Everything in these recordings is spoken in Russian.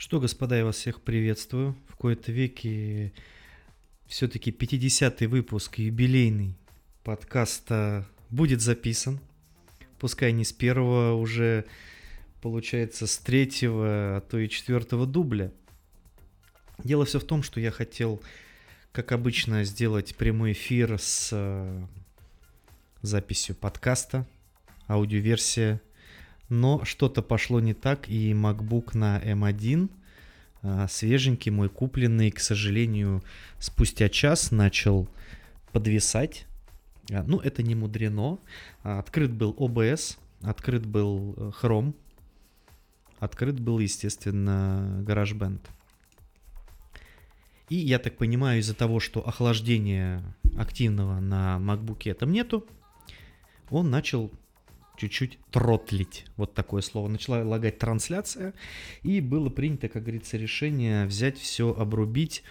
Что, господа, я вас всех приветствую. В кои-то веки все-таки 50-й выпуск юбилейный подкаста будет записан. Пускай не с первого, уже получается с третьего, а то и четвертого дубля. Дело все в том, что я хотел, как обычно, сделать прямой эфир с э, записью подкаста, аудиоверсия но что-то пошло не так, и MacBook на M1 а, свеженький мой купленный, к сожалению, спустя час начал подвисать. А, ну, это не мудрено. А, открыт был OBS, открыт был э, Chrome, открыт был, естественно, GarageBand. И я так понимаю, из-за того, что охлаждения активного на MacBook там нету, он начал чуть-чуть тротлить. Вот такое слово. Начала лагать трансляция, и было принято, как говорится, решение взять все, обрубить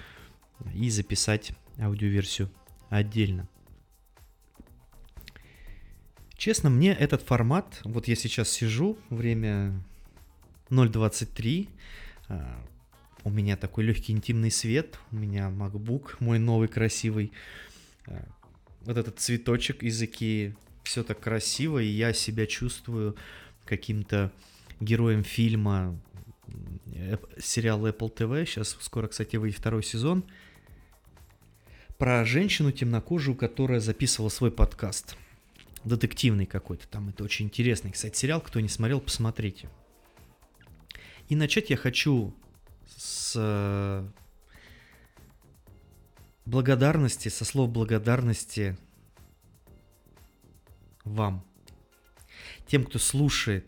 и записать аудиоверсию отдельно. Честно, мне этот формат, вот я сейчас сижу, время 0.23, а, у меня такой легкий интимный свет, у меня MacBook мой новый красивый, а, вот этот цветочек из Икеи, все так красиво, и я себя чувствую каким-то героем фильма сериал Apple TV. Сейчас скоро, кстати, выйдет второй сезон. Про женщину темнокожую, которая записывала свой подкаст. Детективный какой-то там. Это очень интересный, кстати, сериал. Кто не смотрел, посмотрите. И начать я хочу с э, благодарности, со слов благодарности вам, тем, кто слушает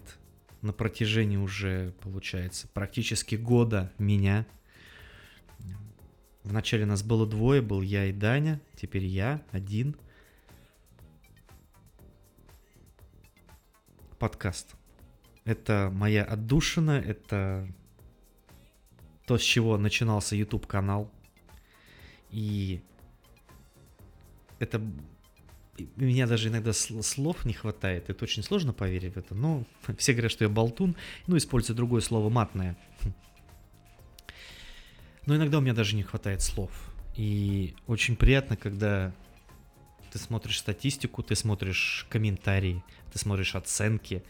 на протяжении уже, получается, практически года меня. Вначале нас было двое, был я и Даня, теперь я один. Подкаст. Это моя отдушина, это то, с чего начинался YouTube канал. И это у меня даже иногда слов не хватает, это очень сложно поверить в это, но все говорят, что я болтун, ну, использую другое слово матное. Но иногда у меня даже не хватает слов. И очень приятно, когда ты смотришь статистику, ты смотришь комментарии, ты смотришь оценки,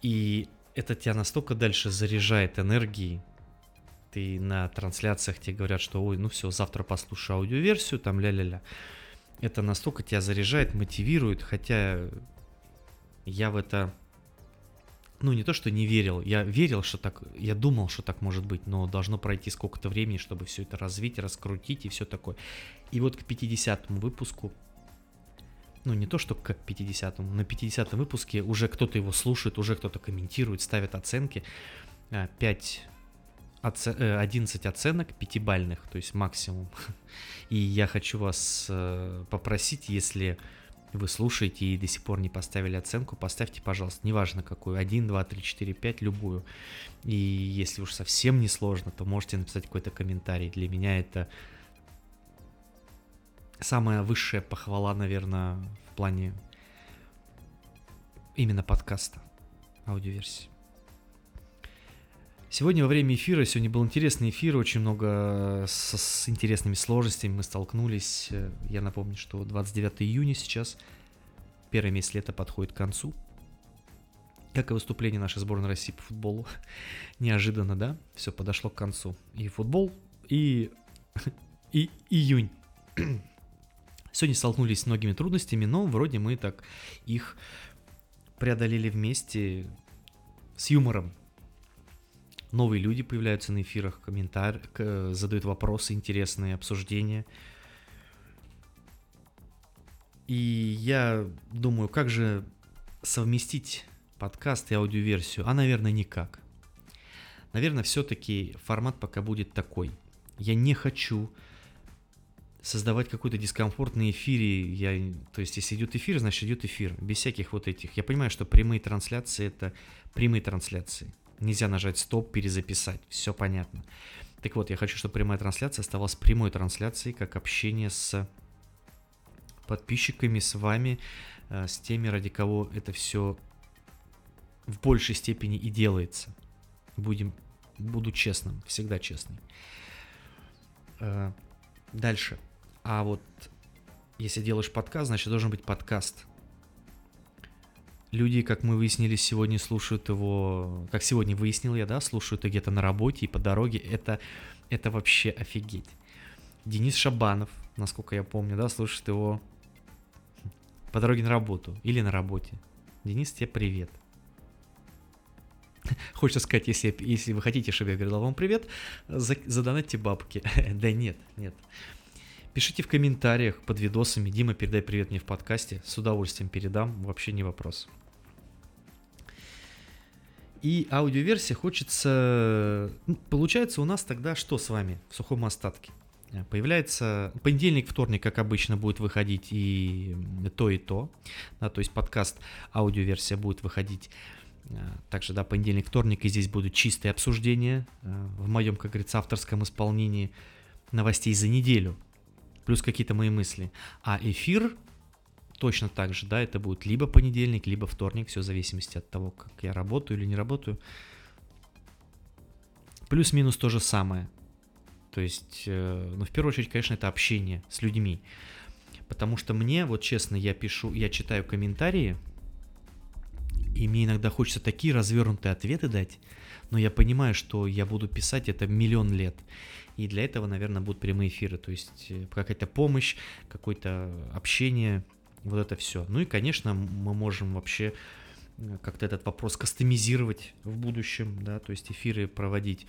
и это тебя настолько дальше заряжает энергией, ты на трансляциях тебе говорят, что ой, ну все, завтра послушаю аудиоверсию, там ля-ля-ля это настолько тебя заряжает, мотивирует, хотя я в это, ну не то что не верил, я верил, что так, я думал, что так может быть, но должно пройти сколько-то времени, чтобы все это развить, раскрутить и все такое. И вот к 50 выпуску, ну не то что к 50-му, на 50 выпуске уже кто-то его слушает, уже кто-то комментирует, ставит оценки, 5 11 э, оценок пятибальных, то есть максимум. И я хочу вас э, попросить, если вы слушаете и до сих пор не поставили оценку, поставьте, пожалуйста, неважно какую, 1, 2, 3, 4, 5, любую. И если уж совсем не сложно, то можете написать какой-то комментарий. Для меня это самая высшая похвала, наверное, в плане именно подкаста, аудиоверсии. Сегодня во время эфира, сегодня был интересный эфир, очень много с, с интересными сложностями мы столкнулись. Я напомню, что 29 июня сейчас, первый месяц лета подходит к концу. Как и выступление нашей сборной России по футболу. Неожиданно, да? Все подошло к концу. И футбол, и, и июнь. Сегодня столкнулись с многими трудностями, но вроде мы так их преодолели вместе с юмором новые люди появляются на эфирах, комментарии, задают вопросы интересные, обсуждения. И я думаю, как же совместить подкаст и аудиоверсию? А, наверное, никак. Наверное, все-таки формат пока будет такой. Я не хочу создавать какой-то дискомфорт на эфире. Я, то есть, если идет эфир, значит идет эфир. Без всяких вот этих. Я понимаю, что прямые трансляции это прямые трансляции. Нельзя нажать стоп, перезаписать. Все понятно. Так вот, я хочу, чтобы прямая трансляция оставалась прямой трансляцией, как общение с подписчиками, с вами, э, с теми, ради кого это все в большей степени и делается. Будем буду честным, всегда честный. Э, дальше. А вот если делаешь подкаст, значит должен быть подкаст. Люди, как мы выяснили сегодня, слушают его, как сегодня выяснил я, да, слушают где-то на работе и по дороге. Это, это вообще офигеть. Денис Шабанов, насколько я помню, да, слушает его по дороге на работу или на работе. Денис, тебе привет. Хочется сказать, если, если вы хотите, чтобы я говорил вам привет, задонатьте бабки. да нет, нет. Пишите в комментариях под видосами. Дима, передай привет мне в подкасте. С удовольствием передам, вообще не вопрос. И аудиоверсия хочется... Ну, получается у нас тогда что с вами в сухом остатке? Появляется понедельник, вторник, как обычно, будет выходить и то, и то. Да, то есть подкаст, аудиоверсия будет выходить э, также, да, понедельник, вторник, и здесь будут чистые обсуждения э, в моем, как говорится, авторском исполнении новостей за неделю, плюс какие-то мои мысли. А эфир точно так же, да, это будет либо понедельник, либо вторник, все в зависимости от того, как я работаю или не работаю. Плюс-минус то же самое. То есть, э, ну, в первую очередь, конечно, это общение с людьми. Потому что мне, вот честно, я пишу, я читаю комментарии, и мне иногда хочется такие развернутые ответы дать, но я понимаю, что я буду писать это миллион лет. И для этого, наверное, будут прямые эфиры, то есть э, какая-то помощь, какое-то общение, вот это все. Ну и, конечно, мы можем вообще э, как-то этот вопрос кастомизировать в будущем, да, то есть эфиры проводить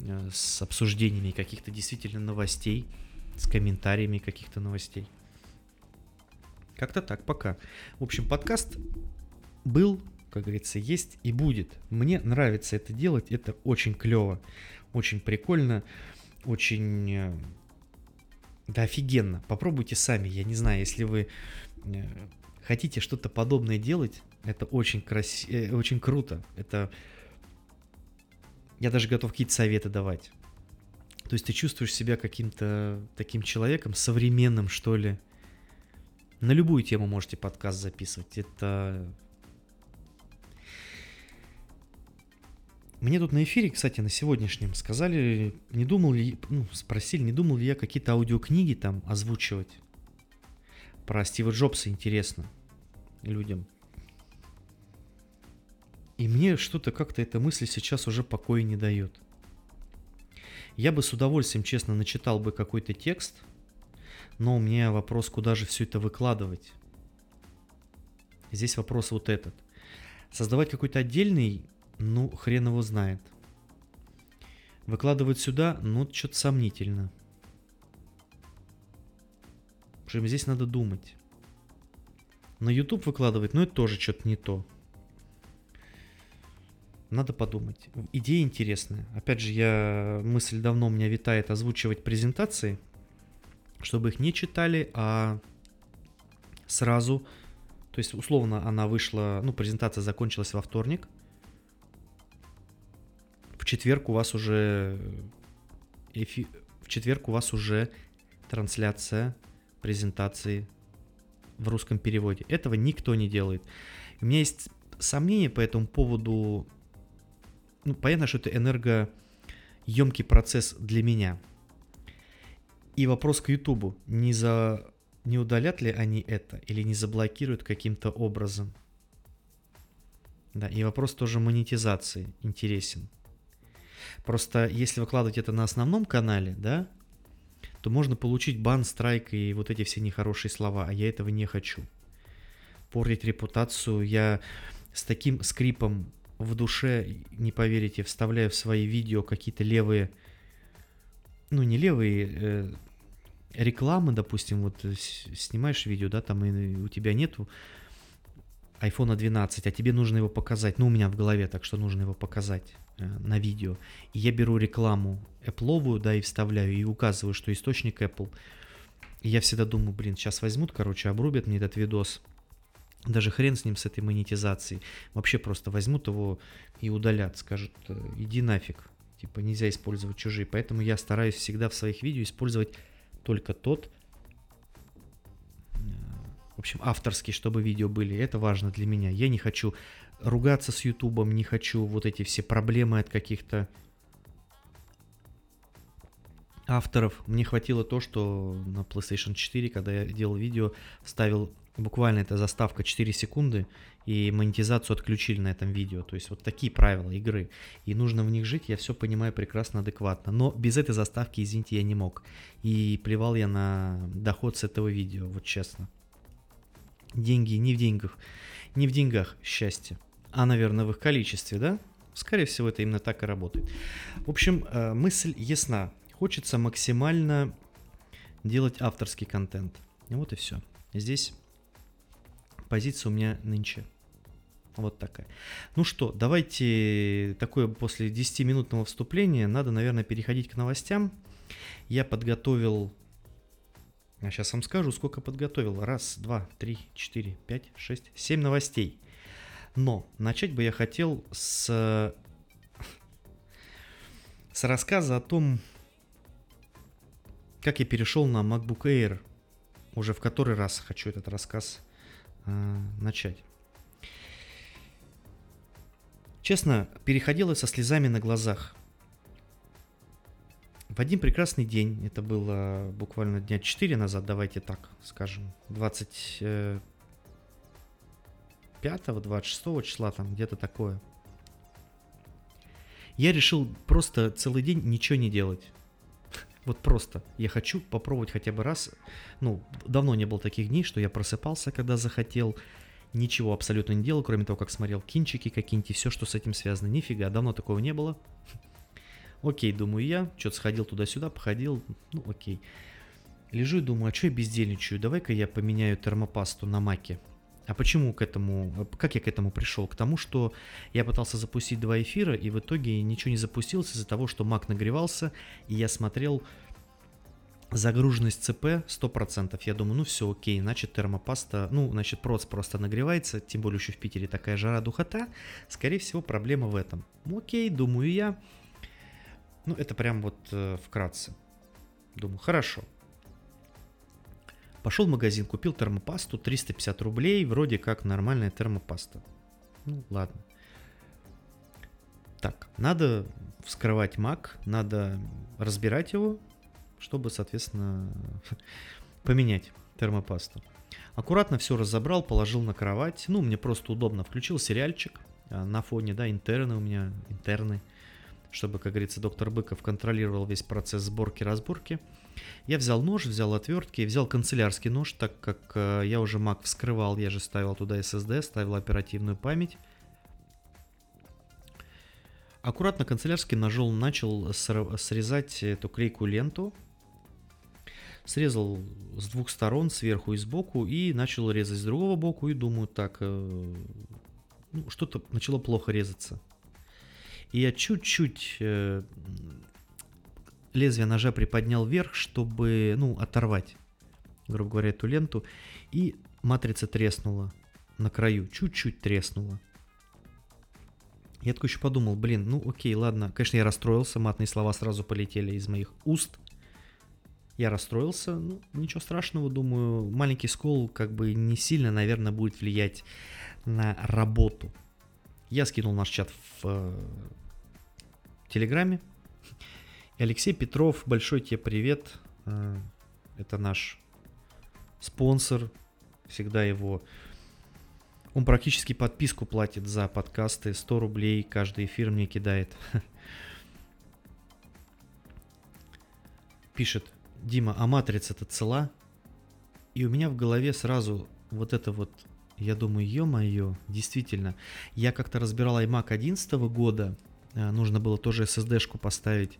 Э, с обсуждениями каких-то действительно новостей, с комментариями каких-то новостей. Как-то так пока. В общем, подкаст был, как говорится, есть и будет. Мне нравится это делать, это очень клево, очень прикольно, очень... Э, да офигенно. Попробуйте сами. Я не знаю, если вы хотите что-то подобное делать, это очень красиво, очень круто. Это я даже готов какие-то советы давать. То есть ты чувствуешь себя каким-то таким человеком, современным, что ли. На любую тему можете подкаст записывать. Это... Мне тут на эфире, кстати, на сегодняшнем сказали, не думал ли, ну, спросили, не думал ли я какие-то аудиокниги там озвучивать. Про Стива Джобса интересно людям. И мне что-то как-то эта мысль сейчас уже покоя не дает. Я бы с удовольствием, честно, начитал бы какой-то текст, но у меня вопрос, куда же все это выкладывать. Здесь вопрос вот этот. Создавать какой-то отдельный, ну, хрен его знает. Выкладывать сюда, ну, что-то сомнительно. Общем, здесь надо думать. На YouTube выкладывать, ну, это тоже что-то не то. Надо подумать. Идея интересная. Опять же, я мысль давно у меня витает озвучивать презентации, чтобы их не читали, а сразу, то есть условно она вышла, ну презентация закончилась во вторник, в четверг у вас уже эфи... в четверг у вас уже трансляция презентации в русском переводе. Этого никто не делает. У меня есть сомнения по этому поводу ну, понятно, что это энергоемкий процесс для меня. И вопрос к Ютубу. Не, за... не удалят ли они это или не заблокируют каким-то образом? Да, и вопрос тоже монетизации интересен. Просто если выкладывать это на основном канале, да, то можно получить бан, страйк и вот эти все нехорошие слова, а я этого не хочу. Портить репутацию я с таким скрипом в душе, не поверите, вставляю в свои видео какие-то левые, ну не левые, э, рекламы, допустим, вот снимаешь видео, да, там и у тебя нету iPhone 12, а тебе нужно его показать, ну у меня в голове, так что нужно его показать на видео. И я беру рекламу Apple, да, и вставляю, и указываю, что источник Apple. И я всегда думаю, блин, сейчас возьмут, короче, обрубят мне этот видос, даже хрен с ним, с этой монетизацией. Вообще просто возьмут его и удалят, скажут, «Э, иди нафиг. Типа нельзя использовать чужие. Поэтому я стараюсь всегда в своих видео использовать только тот, э, в общем, авторский, чтобы видео были. Это важно для меня. Я не хочу ругаться с Ютубом, не хочу вот эти все проблемы от каких-то авторов. Мне хватило то, что на PlayStation 4, когда я делал видео, ставил буквально эта заставка 4 секунды, и монетизацию отключили на этом видео. То есть вот такие правила игры. И нужно в них жить, я все понимаю прекрасно, адекватно. Но без этой заставки, извините, я не мог. И плевал я на доход с этого видео, вот честно. Деньги не в деньгах. Не в деньгах счастье, а, наверное, в их количестве, да? Скорее всего, это именно так и работает. В общем, э, мысль ясна. Хочется максимально делать авторский контент. Вот и все. Здесь позиция у меня нынче вот такая. Ну что, давайте такое после 10-минутного вступления надо, наверное, переходить к новостям. Я подготовил... А сейчас вам скажу, сколько подготовил. Раз, два, три, четыре, пять, шесть, семь новостей. Но начать бы я хотел с... с рассказа о том, как я перешел на MacBook Air. Уже в который раз хочу этот рассказ э, начать. Честно, переходила со слезами на глазах. В один прекрасный день, это было буквально дня 4 назад, давайте так скажем, 25-26 числа, там где-то такое. Я решил просто целый день ничего не делать. Вот просто. Я хочу попробовать хотя бы раз. Ну, давно не было таких дней, что я просыпался, когда захотел ничего абсолютно не делал, кроме того, как смотрел кинчики какие-нибудь и все, что с этим связано. Нифига, давно такого не было. Окей, думаю я, что-то сходил туда-сюда, походил, ну окей. Лежу и думаю, а что я бездельничаю, давай-ка я поменяю термопасту на маке. А почему к этому, как я к этому пришел? К тому, что я пытался запустить два эфира, и в итоге ничего не запустилось из-за того, что мак нагревался, и я смотрел Загруженность ЦП 100%. Я думаю, ну все, окей, значит термопаста, ну, значит проц просто нагревается, тем более еще в Питере такая жара духота. Скорее всего, проблема в этом. Ну, окей, думаю я. Ну, это прям вот э, вкратце. Думаю, хорошо. Пошел в магазин, купил термопасту, 350 рублей, вроде как нормальная термопаста. Ну, ладно. Так, надо вскрывать мак, надо разбирать его, чтобы, соответственно, поменять термопасту. Аккуратно все разобрал, положил на кровать. Ну, мне просто удобно. Включил сериальчик а, на фоне, да, интерны у меня, интерны. Чтобы, как говорится, доктор Быков контролировал весь процесс сборки-разборки. Я взял нож, взял отвертки, взял канцелярский нож, так как э, я уже Mac вскрывал, я же ставил туда SSD, ставил оперативную память. Аккуратно канцелярский ножом начал срезать эту клейкую ленту, срезал с двух сторон, сверху и сбоку, и начал резать с другого боку, и думаю, так, э, ну, что-то начало плохо резаться. И я чуть-чуть э, лезвие ножа приподнял вверх, чтобы, ну, оторвать, грубо говоря, эту ленту, и матрица треснула на краю, чуть-чуть треснула. Я такой еще подумал, блин, ну окей, ладно. Конечно, я расстроился, матные слова сразу полетели из моих уст. Я расстроился, ну, ничего страшного, думаю, маленький скол как бы не сильно, наверное, будет влиять на работу. Я скинул наш чат в э, Телеграме. Алексей Петров, большой тебе привет. Э, это наш спонсор. Всегда его... Он практически подписку платит за подкасты. 100 рублей каждый эфир мне кидает. Пишет, Дима, а матрица-то цела? И у меня в голове сразу вот это вот, я думаю, ё-моё, действительно. Я как-то разбирал iMac 11 года, э, нужно было тоже SSD-шку поставить.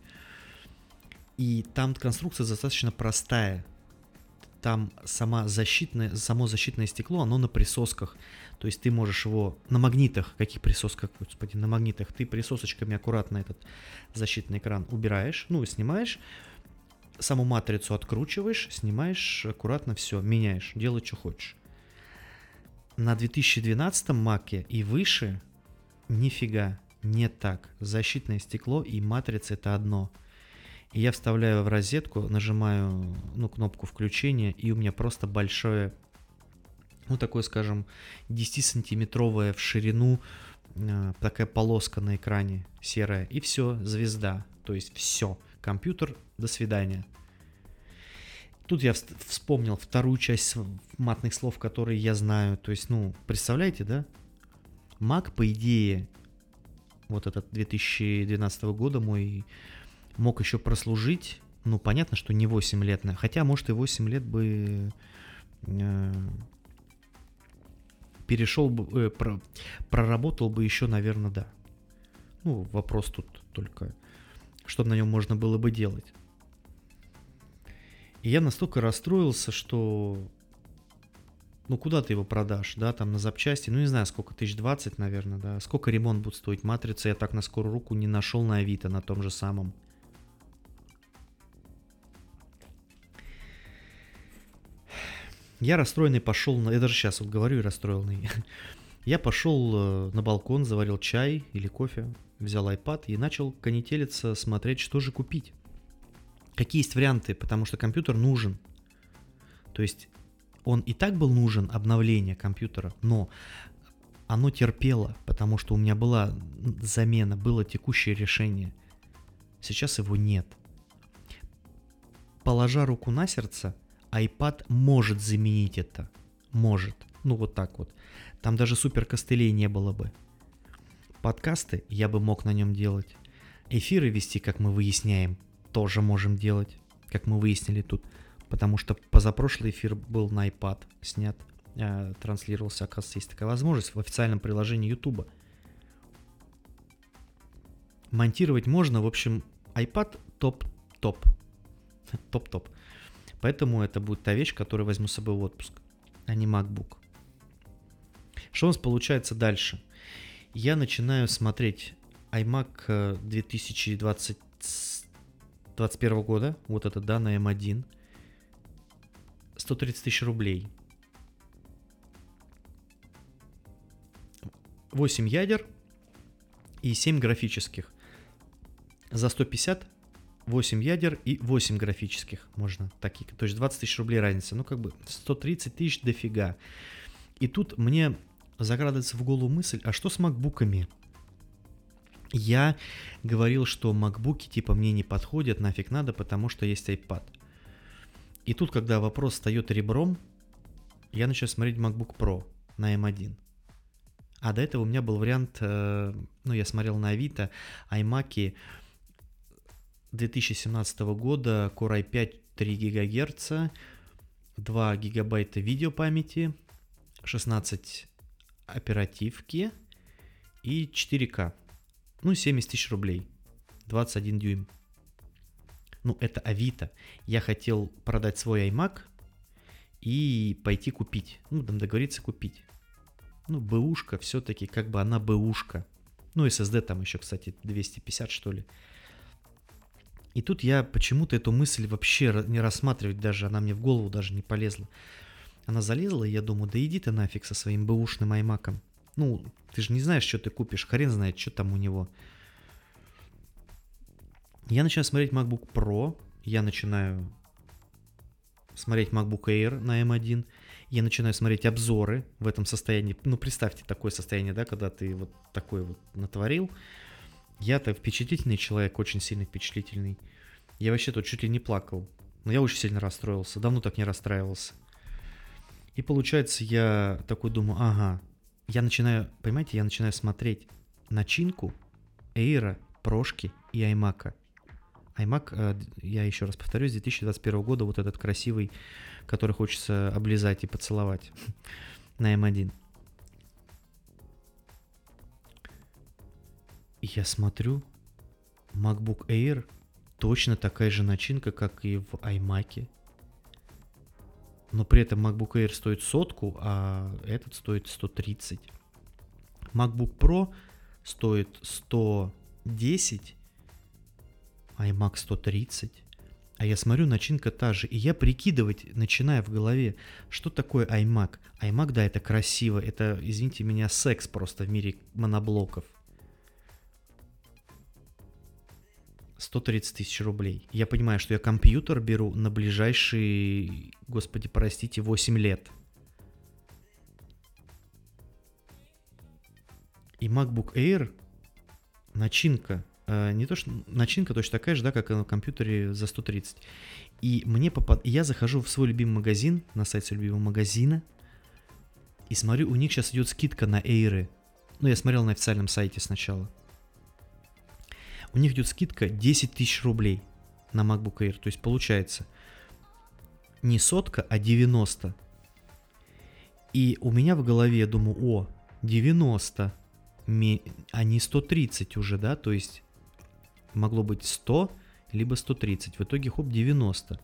И там конструкция достаточно простая. Там сама защитная, само защитное стекло, оно на присосках. То есть ты можешь его на магнитах, каких присосках, господи, на магнитах, ты присосочками аккуратно этот защитный экран убираешь, ну, снимаешь, саму матрицу откручиваешь, снимаешь, аккуратно все, меняешь, делай, что хочешь. На 2012 маке и выше нифига не так. Защитное стекло и матрица это одно. И я вставляю в розетку, нажимаю ну, кнопку включения, и у меня просто большое, ну такое, скажем, 10-сантиметровая в ширину э, такая полоска на экране серая. И все, звезда. То есть все компьютер, до свидания. Тут я вспомнил вторую часть матных слов, которые я знаю. То есть, ну, представляете, да? Mac, по идее, вот этот 2012 года мой мог еще прослужить. Ну, понятно, что не 8 лет, хотя, может, и 8 лет бы э, перешел бы, э, про, проработал бы еще, наверное, да. Ну, вопрос тут только, что на нем можно было бы делать. И я настолько расстроился, что ну куда ты его продашь, да, там на запчасти, ну не знаю, сколько, тысяч двадцать, наверное, да, сколько ремонт будет стоить матрица, я так на скорую руку не нашел на Авито, на том же самом. Я расстроенный пошел, на... я даже сейчас вот говорю и расстроенный. Я пошел э, на балкон, заварил чай или кофе, взял iPad и начал конетелиться, смотреть, что же купить. Какие есть варианты, потому что компьютер нужен. То есть он и так был нужен, обновление компьютера, но оно терпело, потому что у меня была замена, было текущее решение. Сейчас его нет. Положа руку на сердце, iPad может заменить это. Может. Ну вот так вот. Там даже супер костылей не было бы. Подкасты я бы мог на нем делать. Эфиры вести, как мы выясняем, тоже можем делать, как мы выяснили тут. Потому что позапрошлый эфир был на iPad снят, э, транслировался, оказывается, есть такая возможность в официальном приложении YouTube. Монтировать можно, в общем, iPad топ-топ. Топ-топ. Поэтому это будет та вещь, которую возьму с собой в отпуск, а не MacBook. Что у нас получается дальше? Я начинаю смотреть iMac 2021 года, вот это, да, на M1, 130 тысяч рублей. 8 ядер и 7 графических. За 150 8 ядер и 8 графических можно такие. То есть 20 тысяч рублей разница. Ну, как бы 130 тысяч дофига. И тут мне закрадывается в голову мысль, а что с макбуками? Я говорил, что макбуки типа мне не подходят, нафиг надо, потому что есть iPad. И тут, когда вопрос встает ребром, я начал смотреть MacBook Pro на M1. А до этого у меня был вариант, э, ну, я смотрел на Авито, iMac 2017 года, Core i5 3 ГГц, 2 гигабайта видеопамяти, 16 оперативки и 4К. Ну, 70 тысяч рублей. 21 дюйм ну, это Авито. Я хотел продать свой iMac и пойти купить. Ну, там договориться купить. Ну, бэушка все-таки, как бы она бэушка. Ну, SSD там еще, кстати, 250, что ли. И тут я почему-то эту мысль вообще не рассматривать даже, она мне в голову даже не полезла. Она залезла, и я думаю, да иди ты нафиг со своим бэушным аймаком. Ну, ты же не знаешь, что ты купишь, хрен знает, что там у него. Я начинаю смотреть MacBook Pro, я начинаю смотреть MacBook Air на M1, я начинаю смотреть обзоры в этом состоянии. Ну, представьте такое состояние, да, когда ты вот такой вот натворил. Я-то впечатлительный человек, очень сильно впечатлительный. Я вообще тут чуть ли не плакал. Но я очень сильно расстроился. Давно так не расстраивался. И получается, я такой думаю, ага, я начинаю, понимаете, я начинаю смотреть начинку Эйра, Прошки и Аймака iMac, э, я еще раз повторюсь, 2021 года вот этот красивый, который хочется облизать и поцеловать на M1. И я смотрю, MacBook Air точно такая же начинка, как и в iMac. Но при этом MacBook Air стоит сотку, а этот стоит 130. MacBook Pro стоит 110, iMac 130. А я смотрю, начинка та же. И я прикидывать, начиная в голове, что такое iMac. iMac, да, это красиво. Это, извините меня, секс просто в мире моноблоков. 130 тысяч рублей. Я понимаю, что я компьютер беру на ближайшие, господи, простите, 8 лет. И MacBook Air, начинка э, не то что начинка точно такая же, да, как и на компьютере за 130. И мне попад... я захожу в свой любимый магазин, на сайт своего любимого магазина, и смотрю, у них сейчас идет скидка на эйры. Ну, я смотрел на официальном сайте сначала. У них идет скидка 10 тысяч рублей на MacBook Air. То есть получается не сотка, а 90. И у меня в голове я думаю, о, 90, а не 130 уже, да, то есть могло быть 100, либо 130. В итоге, хоп, 90.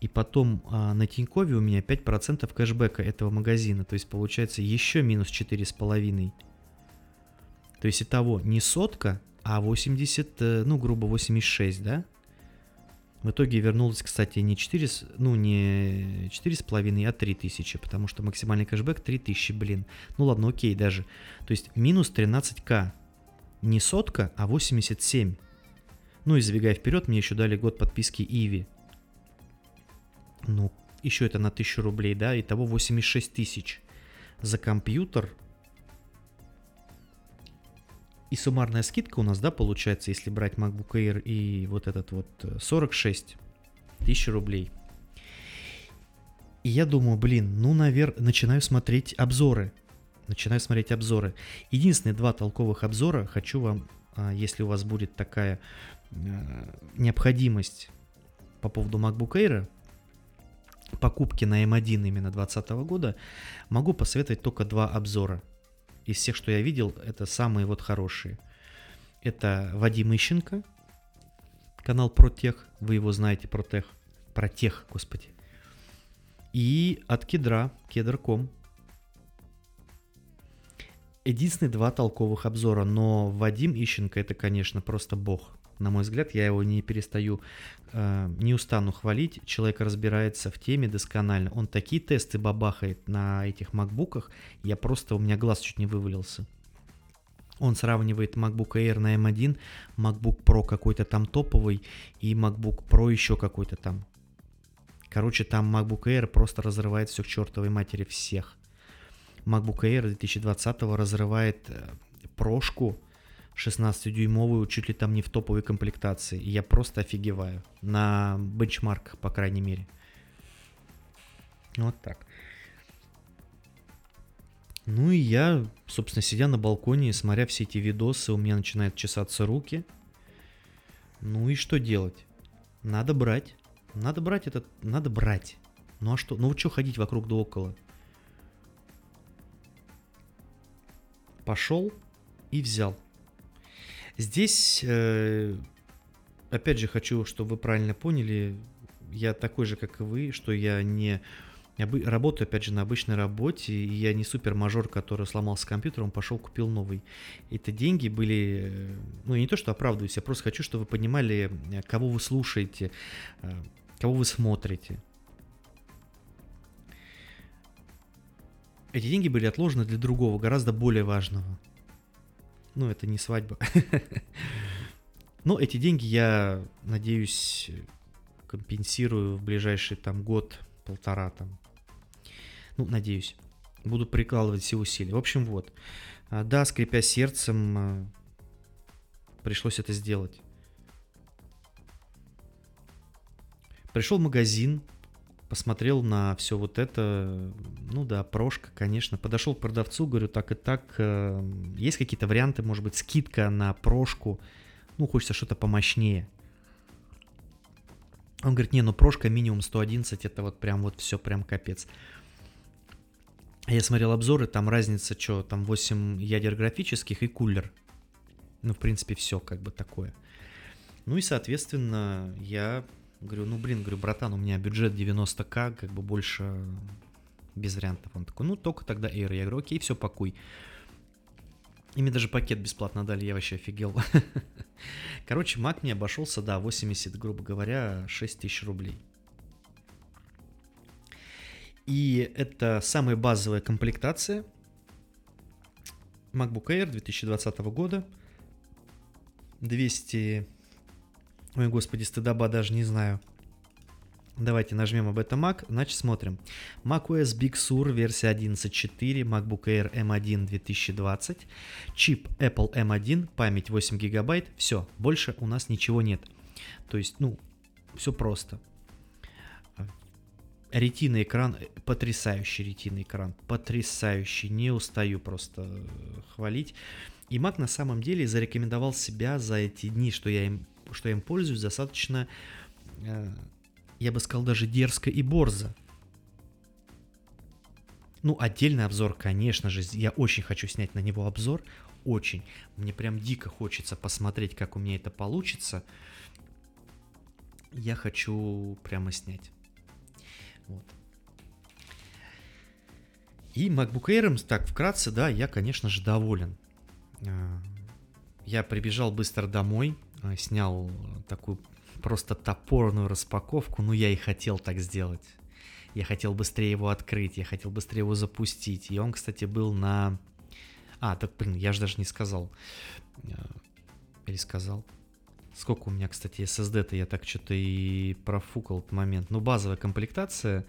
И потом а, на Тинькове у меня 5% кэшбэка этого магазина. То есть получается еще минус 4,5. То есть итого не сотка, а 80, э, ну грубо 86, да? В итоге вернулось, кстати, не 4, ну не 4,5, а 3 тысячи, потому что максимальный кэшбэк 3 тысячи, блин. Ну ладно, окей даже. То есть минус 13к. Не сотка, а 87. Ну и забегая вперед, мне еще дали год подписки Иви. Ну, еще это на 1000 рублей, да, итого 86 тысяч. За компьютер и суммарная скидка у нас, да, получается, если брать MacBook Air и вот этот вот 46 э, тысяч рублей. И я думаю, блин, ну, наверное, начинаю смотреть обзоры. Начинаю смотреть обзоры. Единственные два толковых обзора хочу вам, а, если у вас будет такая э, необходимость по поводу MacBook Air, покупки на M1 эм именно 2020 года, могу посоветовать только два обзора – из всех, что я видел, это самые вот хорошие. Это Вадим Ищенко, канал про тех, вы его знаете, про тех, про тех, господи. И от Кедра, Кедр.ком. Единственные два толковых обзора, но Вадим Ищенко это, конечно, просто бог на мой взгляд, я его не перестаю, э, не устану хвалить. Человек разбирается в теме досконально. Он такие тесты бабахает на этих макбуках, я просто, у меня глаз чуть не вывалился. Он сравнивает MacBook Air на M1, MacBook Pro какой-то там топовый и MacBook Pro еще какой-то там. Короче, там MacBook Air просто разрывает все к чертовой матери всех. MacBook Air 2020 разрывает э, прошку 16-дюймовую, чуть ли там не в топовой комплектации. И я просто офигеваю. На бенчмарках, по крайней мере. Вот так. Ну и я, собственно, сидя на балконе, смотря все эти видосы, у меня начинают чесаться руки. Ну и что делать? Надо брать. Надо брать этот... Надо брать. Ну а что? Ну вот что ходить вокруг да около? Пошел и взял. Здесь, э, опять же, хочу, чтобы вы правильно поняли, я такой же, как и вы, что я не работаю, опять же, на обычной работе, и я не супер мажор, который сломался компьютером, пошел, купил новый. Это деньги были, э, ну, не то, что оправдываюсь, я просто хочу, чтобы вы понимали, э, кого вы слушаете, кого вы смотрите. Эти деньги были отложены для другого, гораздо более важного. Ну, это не свадьба. Но эти деньги я, надеюсь, компенсирую в ближайший там год-полтора там. Ну, надеюсь. Буду прикладывать все усилия. В общем, вот. А, да, скрипя сердцем, а, пришлось это сделать. Пришел в магазин, посмотрел на все вот это, ну да, прошка, конечно. Подошел к продавцу, говорю, так и так, э, есть какие-то варианты, может быть, скидка на прошку, ну, хочется что-то помощнее. Он говорит, не, ну прошка минимум 111, это вот прям вот все прям капец. Я смотрел обзоры, там разница, что, там 8 ядер графических и кулер. Ну, в принципе, все как бы такое. Ну и, соответственно, я Говорю, ну блин, говорю, братан, у меня бюджет 90к, как бы больше без вариантов. Он такой, ну только тогда Air. Я говорю, окей, все, пакуй. И мне даже пакет бесплатно дали, я вообще офигел. Короче, Mac мне обошелся, да, 80, грубо говоря, 6 тысяч рублей. И это самая базовая комплектация MacBook Air 2020 года. 200 Ой, господи, стыдоба даже не знаю. Давайте нажмем об этом Mac, значит смотрим. macOS Big Sur версия 11.4, MacBook Air M1 2020, чип Apple M1, память 8 гигабайт, все, больше у нас ничего нет. То есть, ну, все просто. Ретина экран, потрясающий ретина экран, потрясающий, не устаю просто хвалить. И Mac на самом деле зарекомендовал себя за эти дни, что я им, что я им пользуюсь, достаточно э, я бы сказал, даже дерзко и борзо. Ну, отдельный обзор, конечно же, я очень хочу снять на него обзор, очень. Мне прям дико хочется посмотреть, как у меня это получится. Я хочу прямо снять. Вот. И MacBook Air, так, вкратце, да, я, конечно же, доволен. А, я прибежал быстро домой, снял такую просто топорную распаковку, ну я и хотел так сделать. Я хотел быстрее его открыть, я хотел быстрее его запустить. И он, кстати, был на... А, так, блин, я же даже не сказал. Э, или сказал. Сколько у меня, кстати, SSD-то, я так что-то и профукал этот момент. Ну, базовая комплектация,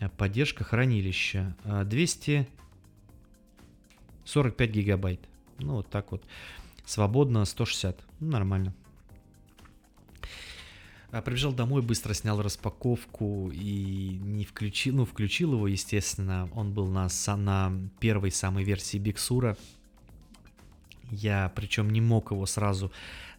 э, поддержка хранилища. 245 гигабайт. Ну, вот так вот. Свободно 160. Ну, нормально. А, прибежал домой, быстро снял распаковку и не включил, ну, включил его, естественно. Он был на, на первой самой версии Биксура. Я, причем, не мог его сразу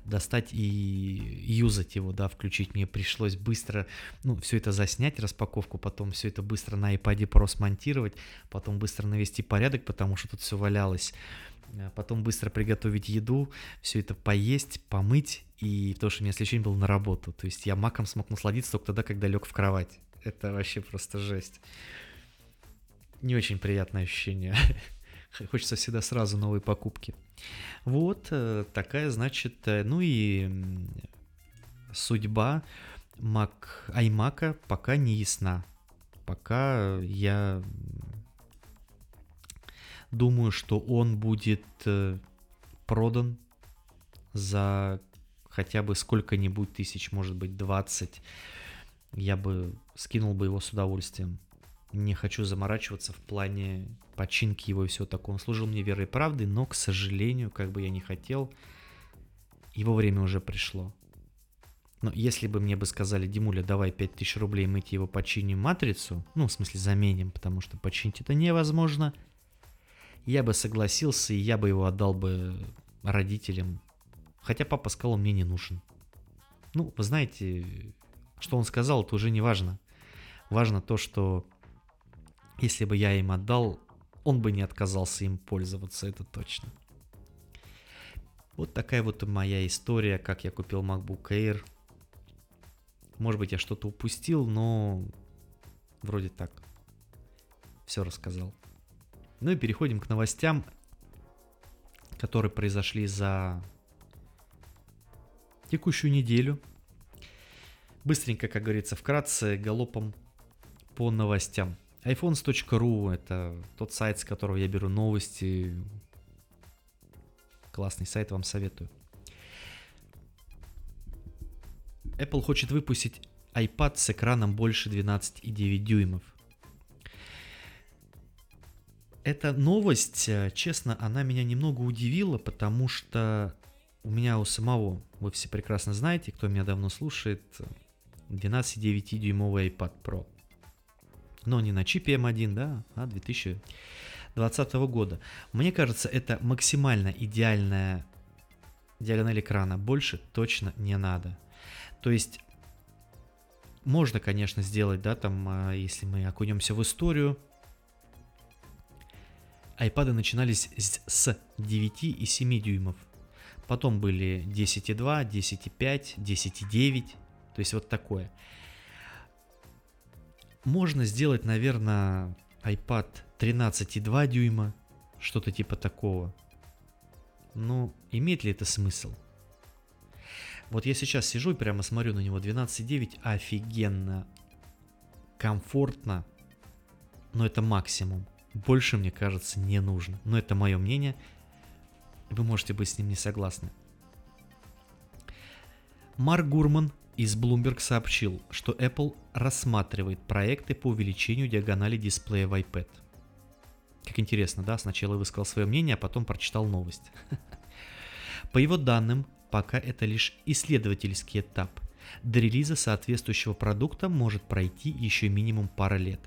достать и юзать его, да, включить. Мне пришлось быстро, ну, все это заснять, распаковку, потом все это быстро на iPad Pro смонтировать, потом быстро навести порядок, потому что тут все валялось. А потом быстро приготовить еду, все это поесть, помыть, и то, что у меня следующий день был на работу. То есть я маком смог насладиться только тогда, когда лег в кровать. Это вообще просто жесть. Не очень приятное ощущение. Хочется всегда сразу новые покупки. Вот э, такая, значит, э, ну и судьба Mac, iMac пока не ясна. Пока я Думаю, что он будет э, продан за хотя бы сколько-нибудь тысяч, может быть 20. Я бы скинул бы его с удовольствием. Не хочу заморачиваться в плане починки его и всего такого. Он служил мне верой и правдой, но, к сожалению, как бы я не хотел, его время уже пришло. Но если бы мне бы сказали, Димуля, давай 5000 рублей, мы тебе его починим матрицу, ну, в смысле, заменим, потому что починить это невозможно – я бы согласился, и я бы его отдал бы родителям. Хотя папа сказал, он мне не нужен. Ну, вы знаете, что он сказал, это уже не важно. Важно то, что если бы я им отдал, он бы не отказался им пользоваться, это точно. Вот такая вот моя история, как я купил MacBook Air. Может быть, я что-то упустил, но вроде так. Все рассказал. Ну и переходим к новостям, которые произошли за текущую неделю. Быстренько, как говорится, вкратце, галопом по новостям. iPhones.ru это тот сайт, с которого я беру новости. Классный сайт, вам советую. Apple хочет выпустить iPad с экраном больше 12,9 дюймов. Эта новость, э, честно, она меня немного удивила, потому что у меня у самого, вы все прекрасно знаете, кто меня давно слушает, 12,9-дюймовый iPad Pro. Но не на чипе M1, да, а 2020 года. Мне кажется, это максимально идеальная диагональ экрана. Больше точно не надо. То есть можно, конечно, сделать, да, там, а, если мы окунемся в историю, iPad начинались с 9 и 7 дюймов. Потом были 10,2, 10,5, 10,9. То есть вот такое. Можно сделать, наверное, iPad 13,2 дюйма. Что-то типа такого. Но имеет ли это смысл? Вот я сейчас сижу и прямо смотрю на него 12,9. Офигенно. Комфортно. Но это максимум. Больше, мне кажется, не нужно. Но это мое мнение. Вы можете быть с ним не согласны. Марк Гурман, из Bloomberg сообщил, что Apple рассматривает проекты по увеличению диагонали дисплея в iPad. Как интересно, да? Сначала высказал свое мнение, а потом прочитал новость. По его данным, пока это лишь исследовательский этап. До релиза соответствующего продукта может пройти еще минимум пара лет.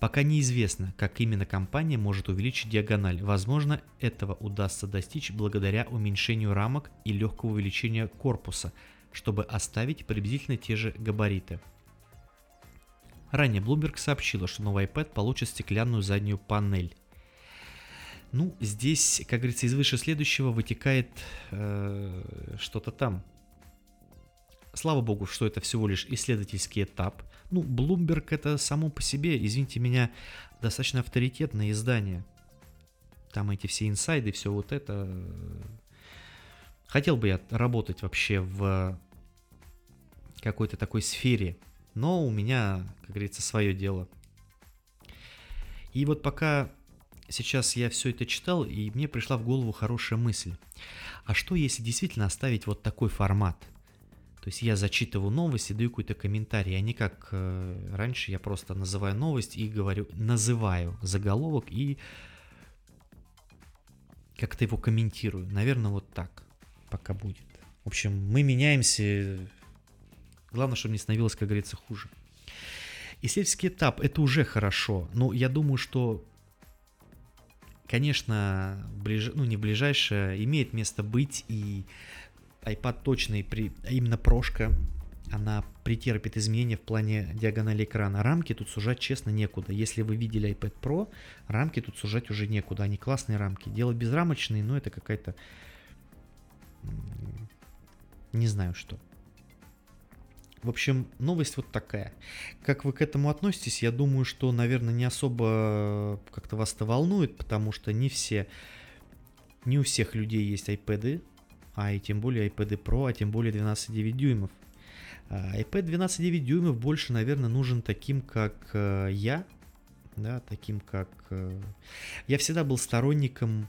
Пока неизвестно, как именно компания может увеличить диагональ. Возможно, этого удастся достичь благодаря уменьшению рамок и легкого увеличения корпуса, чтобы оставить приблизительно те же габариты. Ранее Bloomberg сообщила, что новый iPad получит стеклянную заднюю панель. Ну, здесь, как говорится, из выше следующего вытекает э, что-то там. Слава богу, что это всего лишь исследовательский этап. Ну, Bloomberg это само по себе, извините меня, достаточно авторитетное издание. Там эти все инсайды, все вот это. Хотел бы я работать вообще в какой-то такой сфере, но у меня, как говорится, свое дело. И вот пока сейчас я все это читал, и мне пришла в голову хорошая мысль. А что если действительно оставить вот такой формат? То есть я зачитываю новости, даю какой-то комментарий, а не как э, раньше я просто называю новость и говорю, называю заголовок и как-то его комментирую. Наверное, вот так пока будет. В общем, мы меняемся. Главное, чтобы не становилось, как говорится, хуже. Исследовательский этап это уже хорошо, но я думаю, что конечно, ближ... ну не ближайшее, имеет место быть, и iPad точно, и при... а именно прошка, она претерпит изменения в плане диагонали экрана. Рамки тут сужать, честно, некуда. Если вы видели iPad Pro, рамки тут сужать уже некуда. Они классные рамки. Делать безрамочные, но это какая-то... Не знаю что. В общем, новость вот такая. Как вы к этому относитесь, я думаю, что, наверное, не особо как-то вас это волнует, потому что не все, не у всех людей есть iPad, а и тем более iPad Pro, а тем более 12,9 дюймов. А, iPad 12,9 дюймов больше, наверное, нужен таким, как э, я, да, таким как... Э, я всегда был сторонником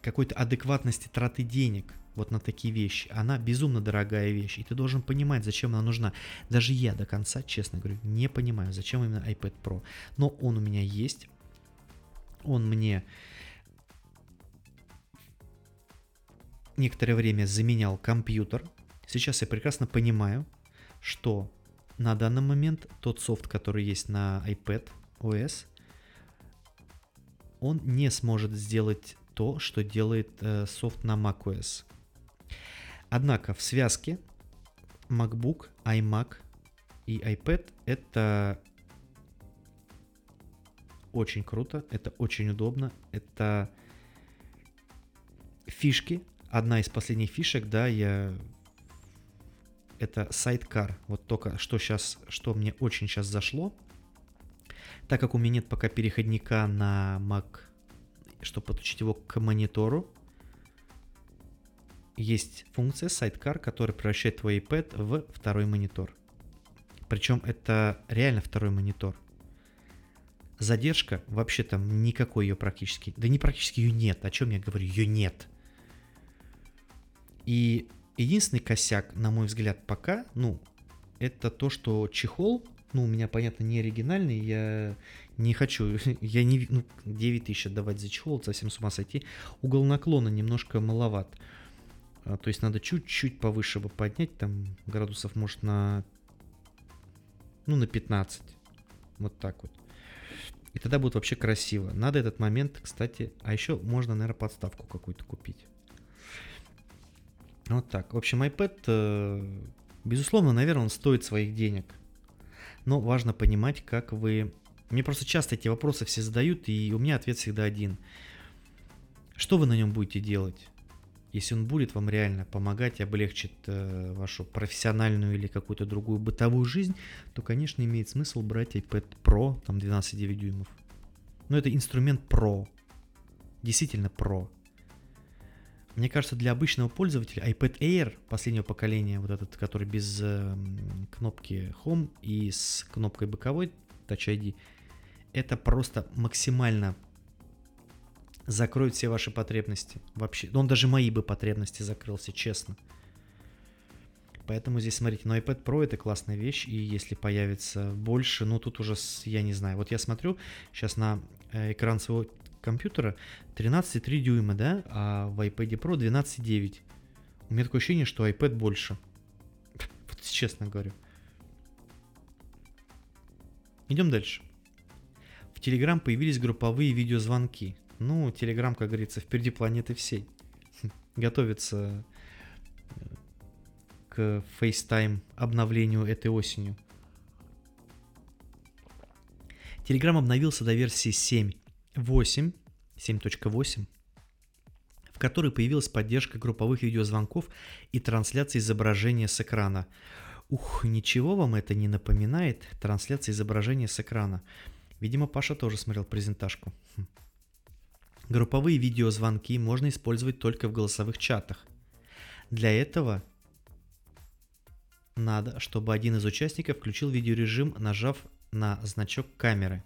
какой-то адекватности траты денег – вот на такие вещи. Она безумно дорогая вещь, и ты должен понимать, зачем она нужна. Даже я до конца, честно говорю, не понимаю, зачем именно iPad Pro. Но он у меня есть, он мне некоторое время заменял компьютер. Сейчас я прекрасно понимаю, что на данный момент тот софт, который есть на iPad OS, он не сможет сделать то, что делает э, софт на macOS. Однако в связке MacBook, iMac и iPad это очень круто, это очень удобно, это фишки. Одна из последних фишек, да, я это сайткар. Вот только что сейчас, что мне очень сейчас зашло, так как у меня нет пока переходника на Mac, чтобы подключить его к монитору, есть функция Sidecar, которая превращает твой iPad в второй монитор. Причем это реально второй монитор. Задержка, вообще там никакой ее практически, да не практически ее нет, о чем я говорю, ее нет. И единственный косяк, на мой взгляд, пока, ну, это то, что чехол, ну, у меня, понятно, не оригинальный, я не хочу, я не, ну, 9 тысяч отдавать за чехол, совсем с ума сойти. Угол наклона немножко маловат. А, то есть надо чуть-чуть повыше бы поднять, там градусов может на, ну, на 15. Вот так вот. И тогда будет вообще красиво. Надо этот момент, кстати, а еще можно, наверное, подставку какую-то купить. Вот так. В общем, iPad, э, безусловно, наверное, он стоит своих денег. Но важно понимать, как вы... Мне просто часто эти вопросы все задают, и у меня ответ всегда один. Что вы на нем будете делать? Если он будет вам реально помогать и облегчит э, вашу профессиональную или какую-то другую бытовую жизнь, то, конечно, имеет смысл брать iPad Pro, там 12,9 дюймов. Но это инструмент Pro. Действительно Pro. Мне кажется, для обычного пользователя iPad Air последнего поколения, вот этот, который без э, кнопки Home и с кнопкой боковой Touch ID, это просто максимально закроет все ваши потребности. Вообще, он даже мои бы потребности закрылся, честно. Поэтому здесь, смотрите, но iPad Pro это классная вещь, и если появится больше, ну тут уже, я не знаю, вот я смотрю сейчас на э, экран своего компьютера 13,3 дюйма, да, а в iPad Pro 12,9. У меня такое ощущение, что iPad больше. Вот честно говорю. Идем дальше. В Telegram появились групповые видеозвонки. Ну, Telegram, как говорится, впереди планеты всей. Готовится э, к FaceTime обновлению этой осенью. Telegram обновился до версии 7.8, 7.8, в которой появилась поддержка групповых видеозвонков и трансляции изображения с экрана. Ух, ничего вам это не напоминает? Трансляция изображения с экрана. Видимо, Паша тоже смотрел презентажку. Хм. Групповые видеозвонки можно использовать только в голосовых чатах. Для этого надо, чтобы один из участников включил видеорежим, нажав на значок камеры.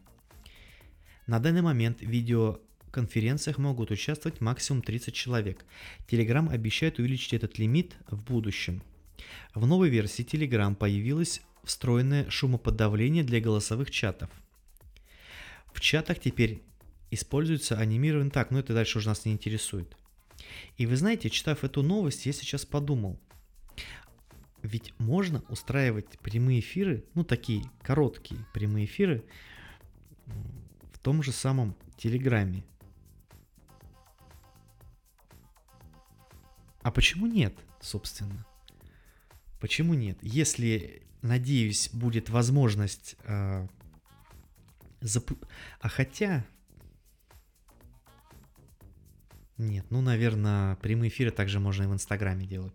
На данный момент в видеоконференциях могут участвовать максимум 30 человек. Telegram обещает увеличить этот лимит в будущем. В новой версии Telegram появилось встроенное шумоподавление для голосовых чатов. В чатах теперь используется анимированный так, но это дальше уже нас не интересует. И вы знаете, читав эту новость, я сейчас подумал, ведь можно устраивать прямые эфиры, ну такие короткие прямые эфиры том же самом Телеграме. А почему нет, собственно? Почему нет? Если, надеюсь, будет возможность... Э, запу... А хотя... Нет, ну, наверное, прямые эфиры также можно и в Инстаграме делать.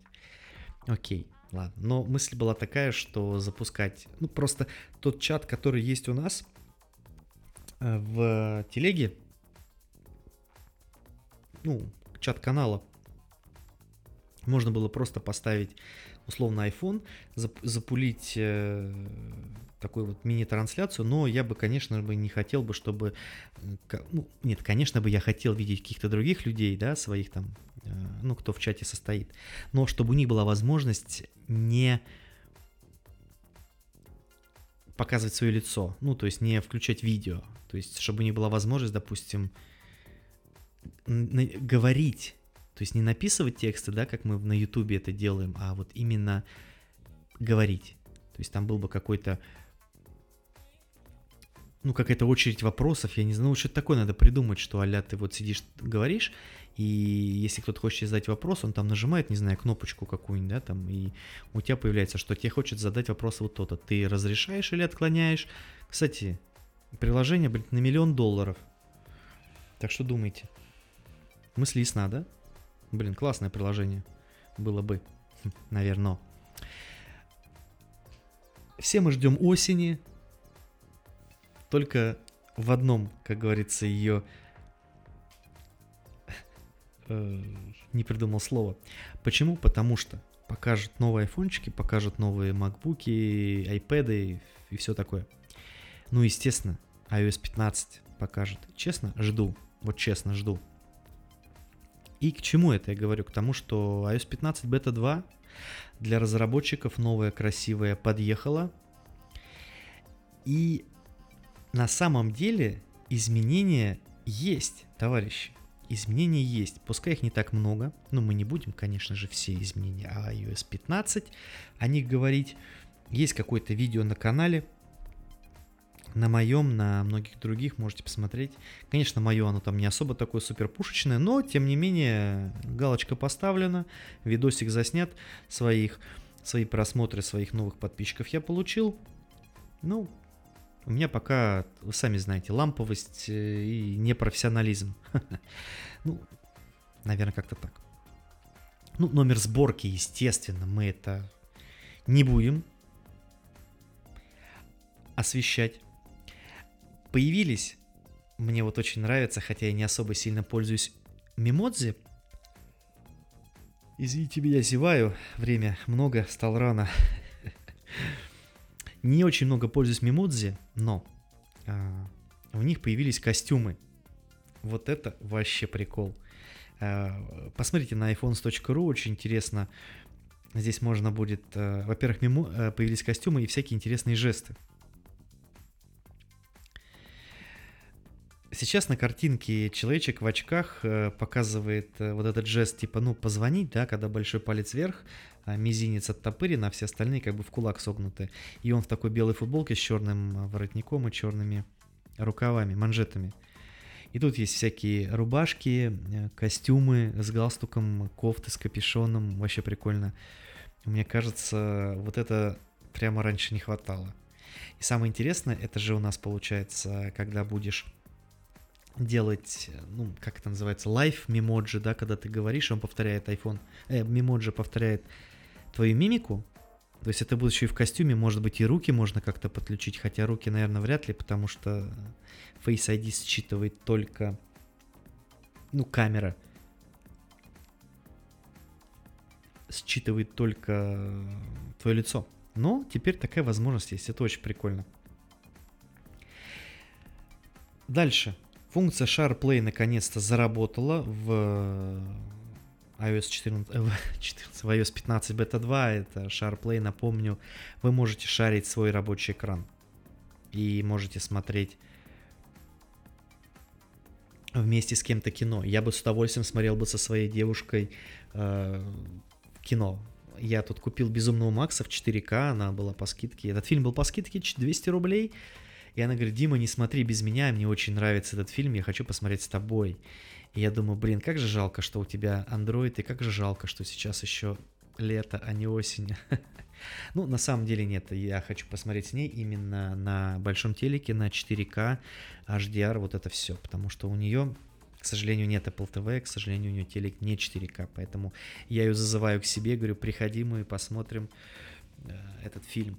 Окей. Ладно, но мысль была такая, что запускать, ну просто тот чат, который есть у нас в телеге, ну, чат канала, можно было просто поставить условно iPhone, запулить э, такую вот мини-трансляцию, но я бы, конечно бы, не хотел бы, чтобы... Ну, нет, конечно бы я хотел видеть каких-то других людей, да, своих там, э, ну, кто в чате состоит, но чтобы у них была возможность не показывать свое лицо, ну, то есть не включать видео, то есть чтобы у них была возможность, допустим, говорить, то есть не написывать тексты, да, как мы на ютубе это делаем, а вот именно говорить. То есть там был бы какой-то ну, какая-то очередь вопросов, я не знаю, ну, что-то такое надо придумать, что, аля, ты вот сидишь, говоришь, и если кто-то хочет задать вопрос, он там нажимает, не знаю, кнопочку какую-нибудь, да, там, и у тебя появляется, что тебе хочет задать вопрос вот то-то. Ты разрешаешь или отклоняешь? Кстати, приложение, блин, на миллион долларов. Так что думайте. Мысли ясна, да? Блин, классное приложение. Было бы, наверное. Все мы ждем осени, только в одном, как говорится, ее... Э, не придумал слово. Почему? Потому что покажут новые айфончики, покажут новые макбуки, айпэды и все такое. Ну, естественно, iOS 15 покажет. Честно, жду. Вот честно, жду. И к чему это я говорю? К тому, что iOS 15 бета 2 для разработчиков новая красивая подъехала. И на самом деле изменения есть, товарищи. Изменения есть. Пускай их не так много, но мы не будем, конечно же, все изменения а iOS 15 о них говорить. Есть какое-то видео на канале, на моем, на многих других можете посмотреть. Конечно, мое оно там не особо такое супер пушечное, но тем не менее галочка поставлена, видосик заснят, своих, свои просмотры своих новых подписчиков я получил. Ну, у меня пока, вы сами знаете, ламповость э, и непрофессионализм. Ну, наверное, как-то так. Ну, номер сборки, естественно, мы это не будем освещать. Появились, мне вот очень нравится, хотя я не особо сильно пользуюсь мемодзи. Извините меня, зеваю, время много, стал рано. Не очень много пользуюсь мемодзи, но а, в них появились костюмы. Вот это вообще прикол. А, посмотрите на iPhones.ru, очень интересно Здесь можно будет, э, во-первых, мимо, появились костюмы и всякие интересные жесты. Сейчас на картинке человечек в очках э, показывает э, вот этот жест, типа, ну, позвонить, да, когда большой палец вверх, а мизинец оттопырен, а все остальные как бы в кулак согнуты. И он в такой белой футболке с черным воротником и черными рукавами, манжетами. И тут есть всякие рубашки, э, костюмы с галстуком, кофты с капюшоном, вообще прикольно. Мне кажется, вот это прямо раньше не хватало. И самое интересное, это же у нас получается, когда будешь делать, ну, как это называется, лайф мемоджи, да, когда ты говоришь, он повторяет iPhone, э, мемоджи повторяет твою мимику, то есть это будет еще и в костюме, может быть и руки можно как-то подключить, хотя руки, наверное, вряд ли, потому что Face ID считывает только, ну, камера считывает только твое лицо. Но теперь такая возможность есть, это очень прикольно. Дальше. Функция SharePlay наконец-то заработала в iOS 14, э, 14, в iOS 15 Beta 2, это SharePlay, напомню, вы можете шарить свой рабочий экран и можете смотреть вместе с кем-то кино. Я бы с удовольствием смотрел бы со своей девушкой э, кино. Я тут купил «Безумного Макса» в 4К, она была по скидке. Этот фильм был по скидке 200 рублей. И она говорит, Дима, не смотри без меня, мне очень нравится этот фильм, я хочу посмотреть с тобой. И я думаю, блин, как же жалко, что у тебя Android, и как же жалко, что сейчас еще лето, а не осень. ну, на самом деле нет, я хочу посмотреть с ней именно на большом телеке, на 4К, HDR, вот это все, потому что у нее к сожалению, нет Apple TV, к сожалению, у нее телек не 4К, поэтому я ее зазываю к себе, говорю, приходи, мы посмотрим э, этот фильм.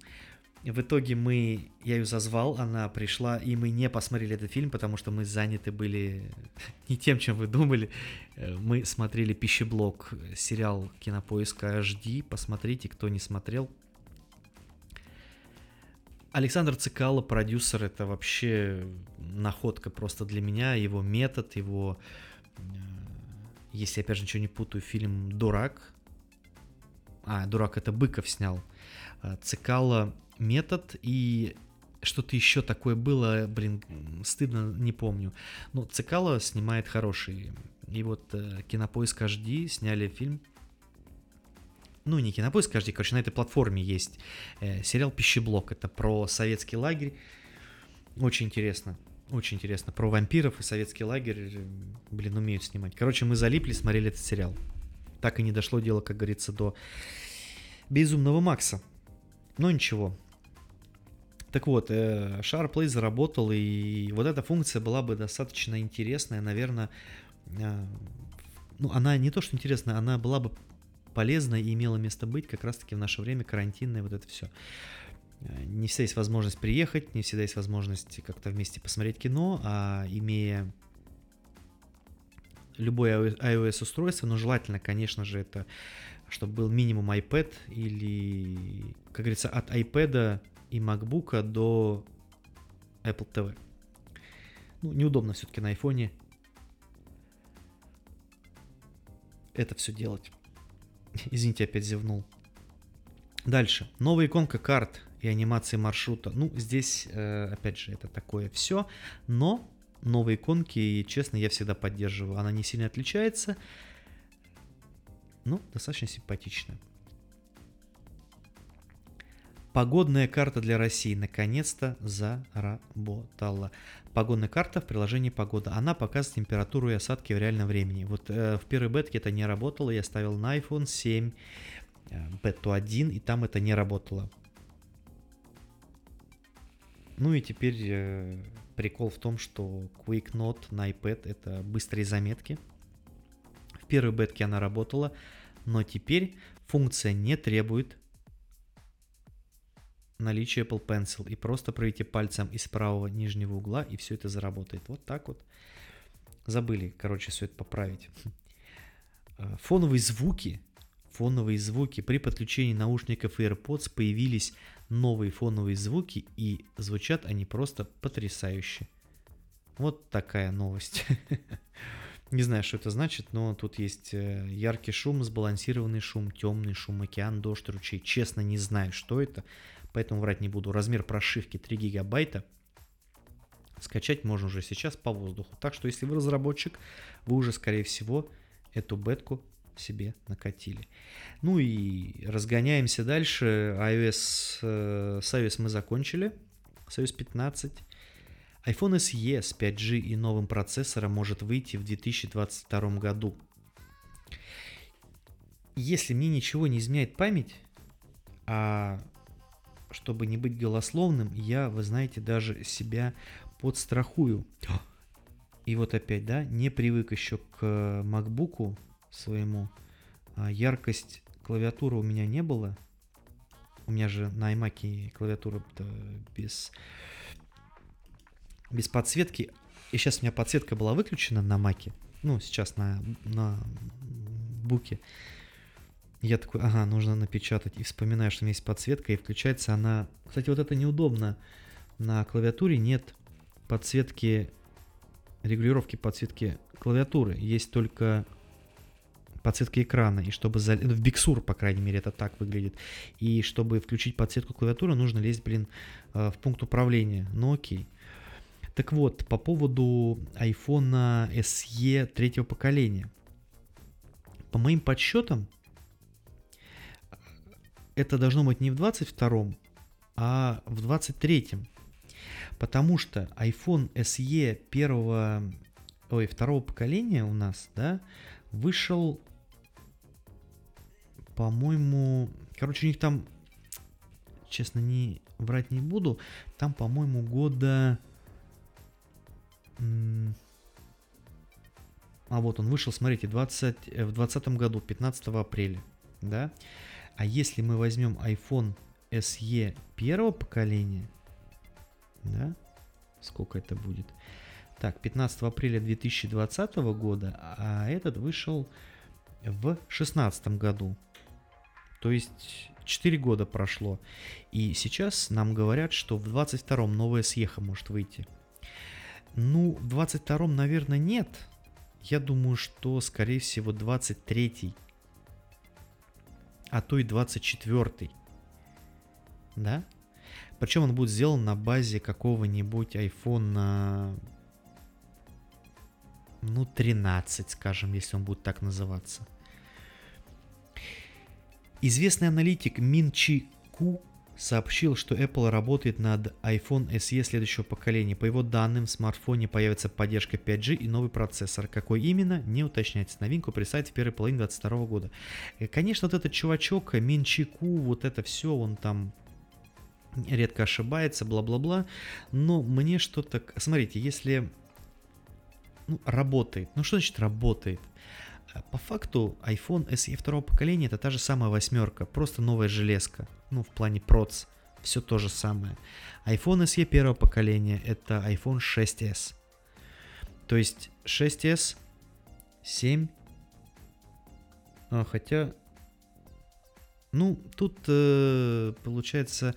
В итоге мы, я ее зазвал, она пришла, и мы не посмотрели этот фильм, потому что мы заняты были не тем, чем вы думали. Э, мы смотрели пищеблок, сериал Кинопоиска HD, посмотрите, кто не смотрел. Александр Цикало, продюсер, это вообще находка просто для меня, его метод, его, э, если опять же ничего не путаю, фильм «Дурак», а, «Дурак» это Быков снял, э, Цикало метод и что-то еще такое было, блин, стыдно, не помню. Ну, Цикало снимает хороший. И вот э, Кинопоиск HD сняли фильм. Ну, не Кинопоиск HD, короче, на этой платформе есть э, сериал «Пищеблок». Это про советский лагерь. Очень интересно. Очень интересно. Про вампиров и советский лагерь, блин, умеют снимать. Короче, мы залипли, смотрели этот сериал. Так и не дошло дело, как говорится, до Безумного Макса. Но ничего, так вот, э, SharePlay заработал, и вот эта функция была бы достаточно интересная, наверное, э, ну, она не то, что интересная, она была бы полезна и имела место быть как раз-таки в наше время карантинное вот это все. Э, не всегда есть возможность приехать, не всегда есть возможность как-то вместе посмотреть кино, а имея любое iOS устройство, но желательно, конечно же, это чтобы был минимум iPad или, как говорится, от iPad и MacBook до Apple TV. Ну, неудобно все-таки на айфоне это все делать. Извините, опять зевнул. Дальше. Новая иконка карт и анимации маршрута. Ну, здесь, э, опять же, это такое все. Но новые иконки, честно, я всегда поддерживаю. Она не сильно отличается. Ну, достаточно симпатично. Погодная карта для России наконец-то заработала. Погодная карта в приложении «Погода». Она показывает температуру и осадки в реальном времени. Вот э, в первой бетке это не работало. Я ставил на iPhone 7 э, бету 1, и там это не работало. Ну и теперь э, прикол в том, что Quick Note на iPad это быстрые заметки. Первой бетке она работала, но теперь функция не требует наличие Apple Pencil и просто проведите пальцем из правого нижнего угла и все это заработает. Вот так вот. Забыли, короче, все это поправить. Э, фоновые звуки, фоновые звуки при подключении наушников AirPods появились новые фоновые звуки и звучат они просто потрясающе. Вот такая новость. Не знаю, что это значит, но тут есть э, яркий шум, сбалансированный шум, темный шум, океан, дождь, ручей. Честно, не знаю, что это, поэтому врать не буду. Размер прошивки 3 гигабайта. Скачать можно уже сейчас по воздуху. Так что, если вы разработчик, вы уже, скорее всего, эту бетку себе накатили. Ну и разгоняемся дальше. iOS, э, с iOS мы закончили. IOS 15. iPhone SE с 5G и новым процессором может выйти в 2022 году. Если мне ничего не изменяет память, а чтобы не быть голословным, я, вы знаете, даже себя подстрахую. И вот опять, да, не привык еще к MacBook своему. А яркость клавиатуры у меня не было. У меня же на iMac клавиатура без, без подсветки. И сейчас у меня подсветка была выключена на маке. Ну, сейчас на, на буке. Я такой, ага, нужно напечатать. И вспоминаю, что у меня есть подсветка, и включается она... Кстати, вот это неудобно. На клавиатуре нет подсветки, регулировки подсветки клавиатуры. Есть только подсветка экрана, и чтобы за... в Биксур, по крайней мере, это так выглядит. И чтобы включить подсветку клавиатуры, нужно лезть, блин, э, в пункт управления. Ну окей. Так вот, по поводу iPhone SE третьего поколения. По моим подсчетам, это должно быть не в 22-м, а в 23-м. Потому что iPhone SE первого, ой, второго поколения у нас, да, вышел по-моему, короче, у них там, честно, не врать не буду, там, по-моему, года... А вот он вышел, смотрите, 20, э, в 2020 году, 15 апреля, да? А если мы возьмем iPhone SE первого поколения, да, сколько это будет? Так, 15 апреля 2020 года, а этот вышел в 2016 году. То есть 4 года прошло. И сейчас нам говорят, что в 22-м новая съеха может выйти. Ну, в 22-м, наверное, нет. Я думаю, что, скорее всего, 23-й. А то и 24-й. Да? Причем он будет сделан на базе какого-нибудь iPhone, ну, 13, скажем, если он будет так называться. Известный аналитик Мин Чи Ку сообщил, что Apple работает над iPhone SE следующего поколения. По его данным, в смартфоне появится поддержка 5G и новый процессор. Какой именно, не уточняется. Новинку представит в первой половине 2022 года. И, конечно, вот этот чувачок, Мин Чи Ку, вот это все, он там редко ошибается, бла-бла-бла. Но мне что-то... Смотрите, если ну, работает. Ну что значит работает? А по факту iPhone SE второго поколения это та же самая восьмерка, просто новая железка. Ну, в плане проц, все то же самое. iPhone SE первого поколения это iPhone 6s. То есть 6s, 7, а, хотя, ну, тут э, получается,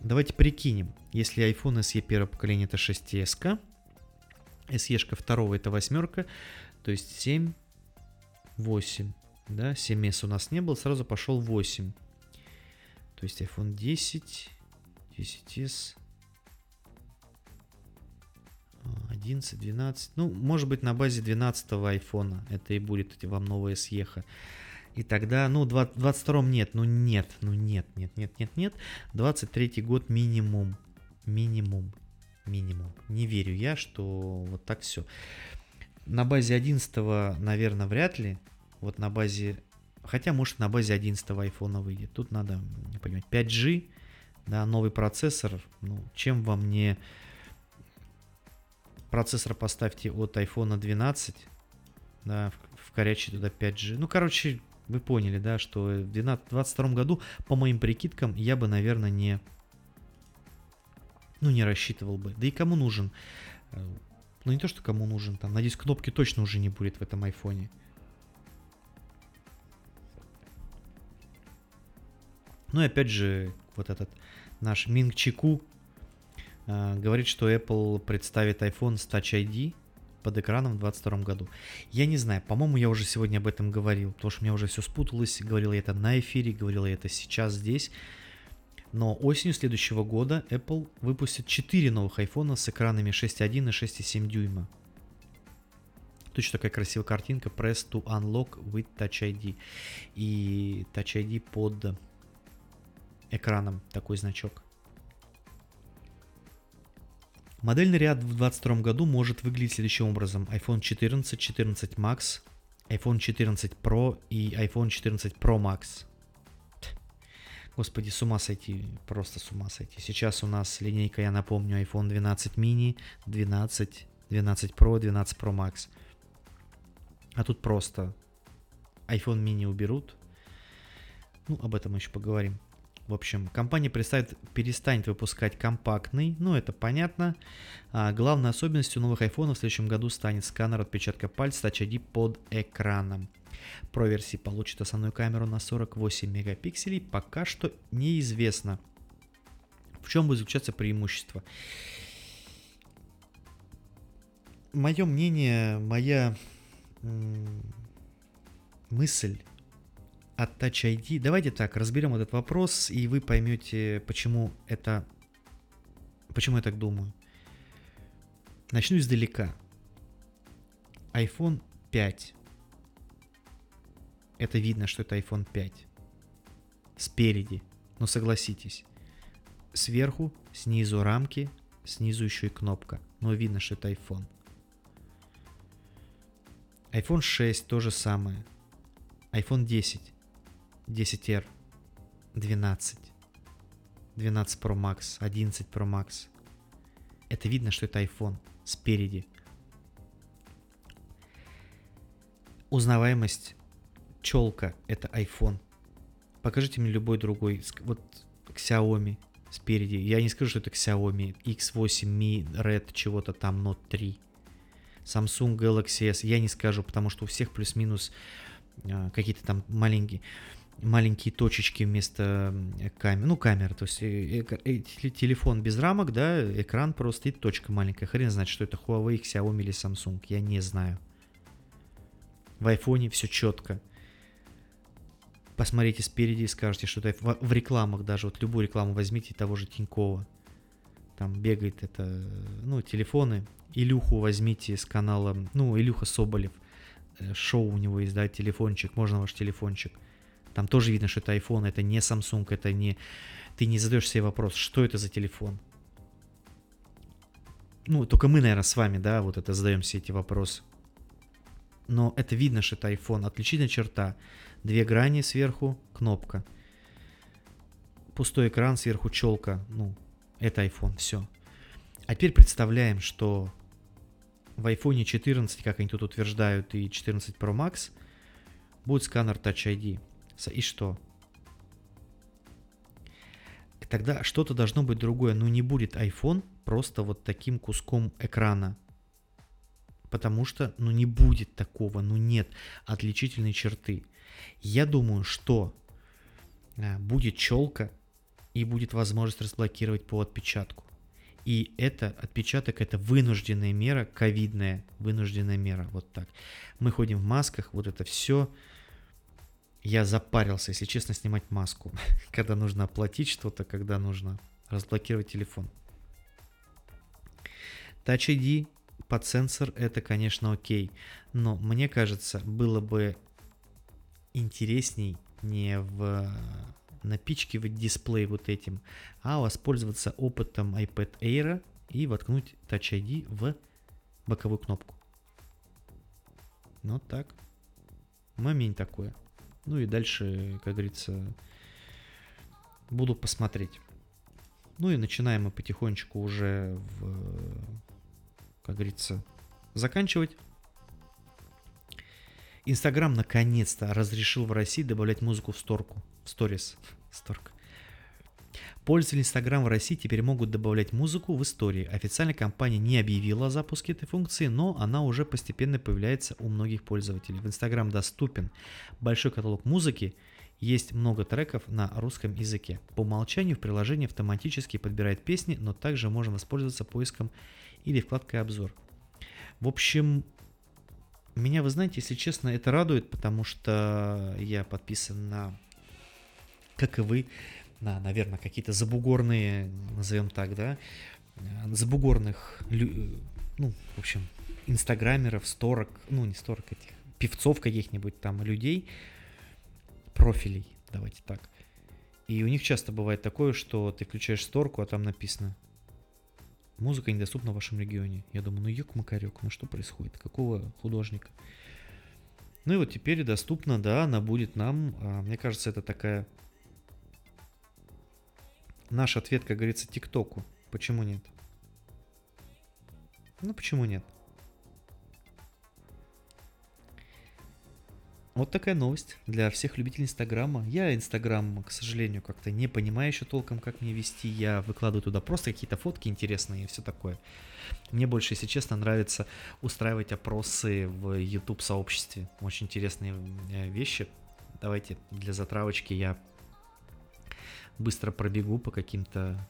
давайте прикинем, если iPhone SE первого поколения это 6s, SE второго это восьмерка, то есть 7 8. Да, 7s у нас не было, сразу пошел 8. То есть iPhone 10, 10s, 11, 12. Ну, может быть, на базе 12 айфона это и будет вам новая съеха. И тогда, ну, в 22 нет, ну нет, ну нет, нет, нет, нет, нет. 23 год минимум. Минимум. Минимум. Не верю я, что вот так все. На базе 11, наверное, вряд ли. Вот на базе... Хотя, может, на базе 11 айфона выйдет. Тут надо понимать. 5G, да, новый процессор. Ну, чем вам не... Процессор поставьте от iPhone 12, да, вкорячьте туда 5G. Ну, короче, вы поняли, да, что в 2022 году, по моим прикидкам, я бы, наверное, не... Ну, не рассчитывал бы. Да и кому нужен? Ну, не то, что кому нужен, там, надеюсь, кнопки точно уже не будет в этом айфоне. Ну и опять же, вот этот наш Минг Чику э, говорит, что Apple представит iPhone с Touch ID под экраном в 2022 году. Я не знаю, по-моему, я уже сегодня об этом говорил, потому что у меня уже все спуталось, говорил я это на эфире, говорил я это сейчас здесь. Но осенью следующего года Apple выпустит 4 новых iPhone с экранами 6.1 и 6.7 дюйма. Точно такая красивая картинка Press to Unlock with Touch ID. И Touch ID под экраном такой значок. Модельный ряд в 2022 году может выглядеть следующим образом. iPhone 14, 14 Max, iPhone 14 Pro и iPhone 14 Pro Max. Господи, с ума сойти, просто с ума сойти. Сейчас у нас линейка, я напомню, iPhone 12 mini, 12, 12 Pro, 12 Pro Max. А тут просто iPhone mini уберут. Ну, об этом мы еще поговорим. В общем, компания представит, перестанет выпускать компактный, ну это понятно. А главной особенностью новых айфонов в следующем году станет сканер отпечатка пальца Touch ID под экраном. Pro версии получит основную камеру на 48 мегапикселей, пока что неизвестно. В чем будет заключаться преимущество? Мое мнение, моя мысль от Touch ID. Давайте так, разберем этот вопрос, и вы поймете, почему это... Почему я так думаю. Начну издалека. iPhone 5. Это видно, что это iPhone 5. Спереди. Но согласитесь. Сверху, снизу рамки, снизу еще и кнопка. Но видно, что это iPhone. iPhone 6 то же самое. iPhone 10 10R, 12, 12 Pro Max, 11 Pro Max. Это видно, что это iPhone спереди. Узнаваемость челка это iPhone. Покажите мне любой другой, вот Xiaomi спереди. Я не скажу, что это Xiaomi X8 Mi Red чего-то там Note 3. Samsung Galaxy S я не скажу, потому что у всех плюс-минус а, какие-то там маленькие маленькие точечки вместо камеры, ну камеры, то есть э, э, э, телефон без рамок, да, экран просто и точка маленькая. Хрен знает, что это Huawei, Xiaomi или Samsung, я не знаю. В айфоне все четко. Посмотрите спереди и скажете, что это в, в рекламах даже, вот любую рекламу возьмите того же Тинькова. Там бегает это, ну, телефоны. Илюху возьмите с канала, ну, Илюха Соболев. Шоу у него есть, да, телефончик, можно ваш телефончик там тоже видно, что это iPhone, это не Samsung, это не... Ты не задаешь себе вопрос, что это за телефон? Ну, только мы, наверное, с вами, да, вот это задаем все эти вопросы. Но это видно, что это iPhone. Отличительная черта. Две грани сверху, кнопка. Пустой экран, сверху челка. Ну, это iPhone, все. А теперь представляем, что в iPhone 14, как они тут утверждают, и 14 Pro Max будет сканер Touch ID. И что? Тогда что-то должно быть другое. Ну не будет iPhone просто вот таким куском экрана. Потому что, ну не будет такого, ну нет отличительной черты. Я думаю, что а, будет челка и будет возможность разблокировать по отпечатку. И это отпечаток, это вынужденная мера, ковидная вынужденная мера, вот так. Мы ходим в масках, вот это все, я запарился, если честно, снимать маску, когда нужно оплатить что-то, когда нужно разблокировать телефон. Touch ID под сенсор это, конечно, окей, но мне кажется, было бы интересней не в напичкивать дисплей вот этим, а воспользоваться опытом iPad Air и воткнуть Touch ID в боковую кнопку. Ну так. Момент такое. Ну и дальше, как говорится, буду посмотреть. Ну и начинаем мы потихонечку уже, в, как говорится, заканчивать. Инстаграм наконец-то разрешил в России добавлять музыку в сторку, в сторис. Сторк. Пользователи Instagram в России теперь могут добавлять музыку в истории. Официально компания не объявила о запуске этой функции, но она уже постепенно появляется у многих пользователей. В Instagram доступен большой каталог музыки, есть много треков на русском языке. По умолчанию в приложении автоматически подбирает песни, но также можно воспользоваться поиском или вкладкой обзор. В общем, меня, вы знаете, если честно, это радует, потому что я подписан на, как и вы, на, наверное, какие-то забугорные, назовем так, да, забугорных, ну, в общем, инстаграмеров, сторок, ну, не сторок этих, певцов каких-нибудь там, людей, профилей, давайте так. И у них часто бывает такое, что ты включаешь сторку, а там написано Музыка недоступна в вашем регионе. Я думаю, ну ёк макарек, ну что происходит? Какого художника? Ну и вот теперь доступна, да, она будет нам. А, мне кажется, это такая наш ответ, как говорится, ТикТоку. Почему нет? Ну почему нет? Вот такая новость для всех любителей Инстаграма. Я Инстаграм, к сожалению, как-то не понимаю еще толком, как мне вести. Я выкладываю туда просто какие-то фотки интересные и все такое. Мне больше, если честно, нравится устраивать опросы в YouTube сообществе. Очень интересные э, вещи. Давайте для затравочки я быстро пробегу по каким-то...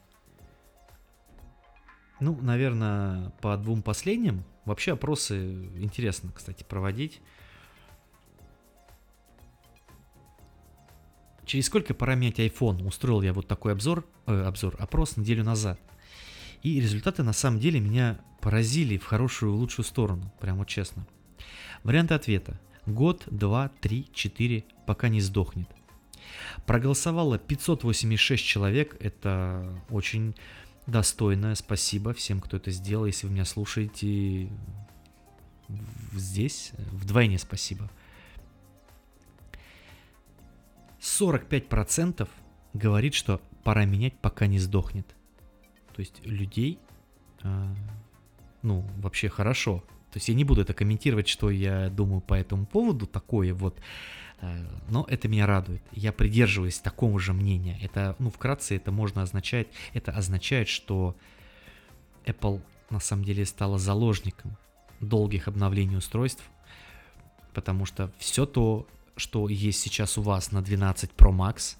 Ну, наверное, по двум последним. Вообще опросы интересно, кстати, проводить. Через сколько пора менять iPhone? Устроил я вот такой обзор, э, обзор, опрос неделю назад. И результаты на самом деле меня поразили в хорошую, лучшую сторону, прямо честно. Варианты ответа. Год, два, три, четыре, пока не сдохнет. Проголосовало 586 человек, это очень достойно, спасибо всем, кто это сделал. Если вы меня слушаете здесь, вдвойне спасибо. 45% говорит, что пора менять, пока не сдохнет. То есть людей, э, ну, вообще хорошо. То есть я не буду это комментировать, что я думаю по этому поводу, такое вот. Э, но это меня радует. Я придерживаюсь такого же мнения. Это, ну, вкратце это можно означать, это означает, что Apple на самом деле стала заложником долгих обновлений устройств, потому что все то, что есть сейчас у вас на 12 Pro Max,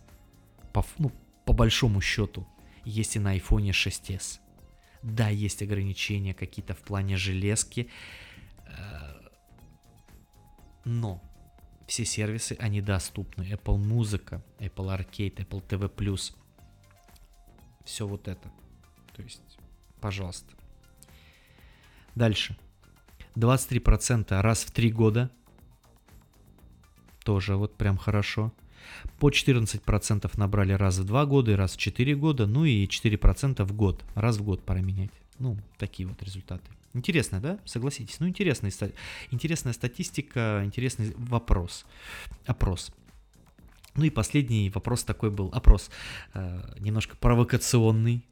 по, ну, по большому счету, есть и на iPhone 6s. Да, есть ограничения какие-то в плане железки, э, но все сервисы, они доступны. Apple Музыка, Apple Arcade, Apple TV+. Все вот это. То есть, пожалуйста. Дальше. 23% раз в 3 года тоже вот прям хорошо. По 14% набрали раз в 2 года и раз в 4 года, ну и 4% в год, раз в год пора менять. Ну, такие вот результаты. Интересно, да? Согласитесь. Ну, интересная, интересная статистика, интересный вопрос. Опрос. Ну и последний вопрос такой был, опрос, э, немножко провокационный.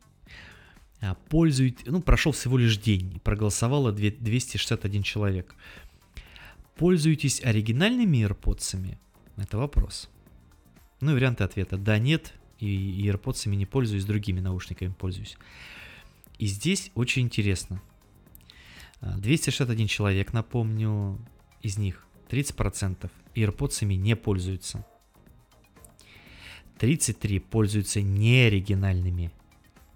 А, Пользует, ну, прошел всего лишь день, проголосовало 261 человек. Пользуетесь оригинальными AirPods? Это вопрос. Ну и варианты ответа. Да, нет, и AirPods не пользуюсь, другими наушниками пользуюсь. И здесь очень интересно. 261 а, человек, напомню, из них 30% AirPods не пользуются. 33 пользуются неоригинальными.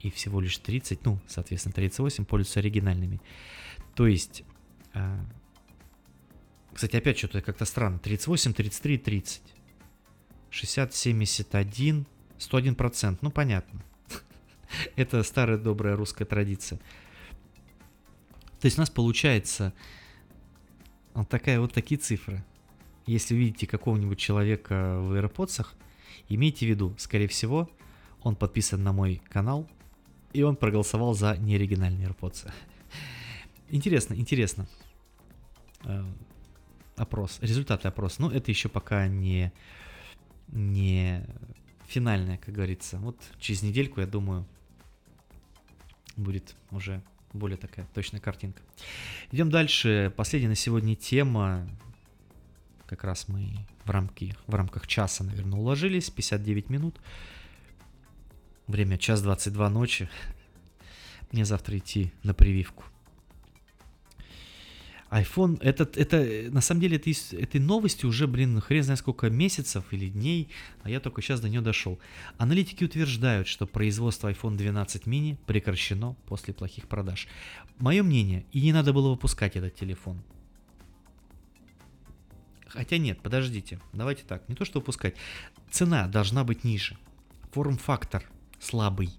И всего лишь 30, ну, соответственно, 38 пользуются оригинальными. То есть а, кстати, опять что-то как-то странно. 38, 33, 30. 60, 71, 101 процент. Ну, понятно. Это старая добрая русская традиция. То есть у нас получается вот такая вот такие цифры. Если видите какого-нибудь человека в AirPods, имейте в виду, скорее всего, он подписан на мой канал, и он проголосовал за неоригинальные AirPods. Интересно, интересно. Опрос, результаты опроса. Но это еще пока не, не финальное, как говорится. Вот через недельку, я думаю, будет уже более такая точная картинка. Идем дальше. Последняя на сегодня тема. Как раз мы в, рамки, в рамках часа, наверное, уложились. 59 минут. Время час 22 ночи. Мне завтра идти на прививку. iPhone, это, это, на самом деле, это, этой новости уже, блин, хрен знает сколько месяцев или дней, а я только сейчас до нее дошел. Аналитики утверждают, что производство iPhone 12 mini прекращено после плохих продаж. Мое мнение, и не надо было выпускать этот телефон. Хотя нет, подождите, давайте так, не то что выпускать. Цена должна быть ниже. Форм-фактор слабый.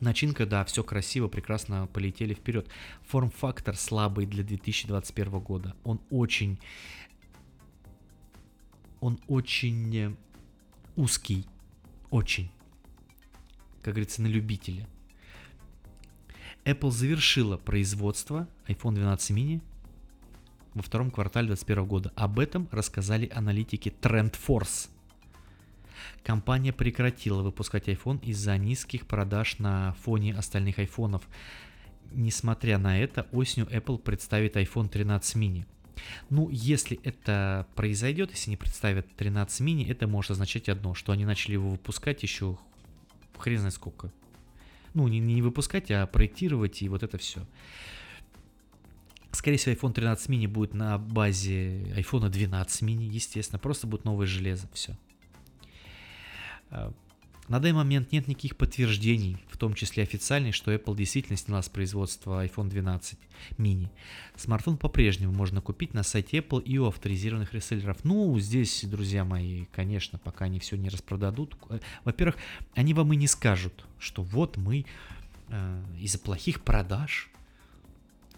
Начинка, да, все красиво, прекрасно полетели вперед. Форм-фактор слабый для 2021 года. Он очень... Он очень э, узкий. Очень. Как говорится, на любителя. Apple завершила производство iPhone 12 mini во втором квартале 2021 года. Об этом рассказали аналитики TrendForce. Компания прекратила выпускать iPhone из-за низких продаж на фоне остальных айфонов. Несмотря на это, осенью Apple представит iPhone 13 mini. Ну, если это произойдет, если не представят 13 mini, это может означать одно, что они начали его выпускать еще хрен знает сколько. Ну, не, не выпускать, а проектировать и вот это все. Скорее всего, iPhone 13 mini будет на базе iPhone 12 mini, естественно. Просто будет новое железо, все. А, на данный момент нет никаких подтверждений, в том числе официальных, что Apple действительно сняла с производства iPhone 12 mini. Смартфон по-прежнему можно купить на сайте Apple и у авторизированных реселлеров. Ну, здесь, друзья мои, конечно, пока они все не распродадут. Э, во-первых, они вам и не скажут, что вот мы э, из-за плохих продаж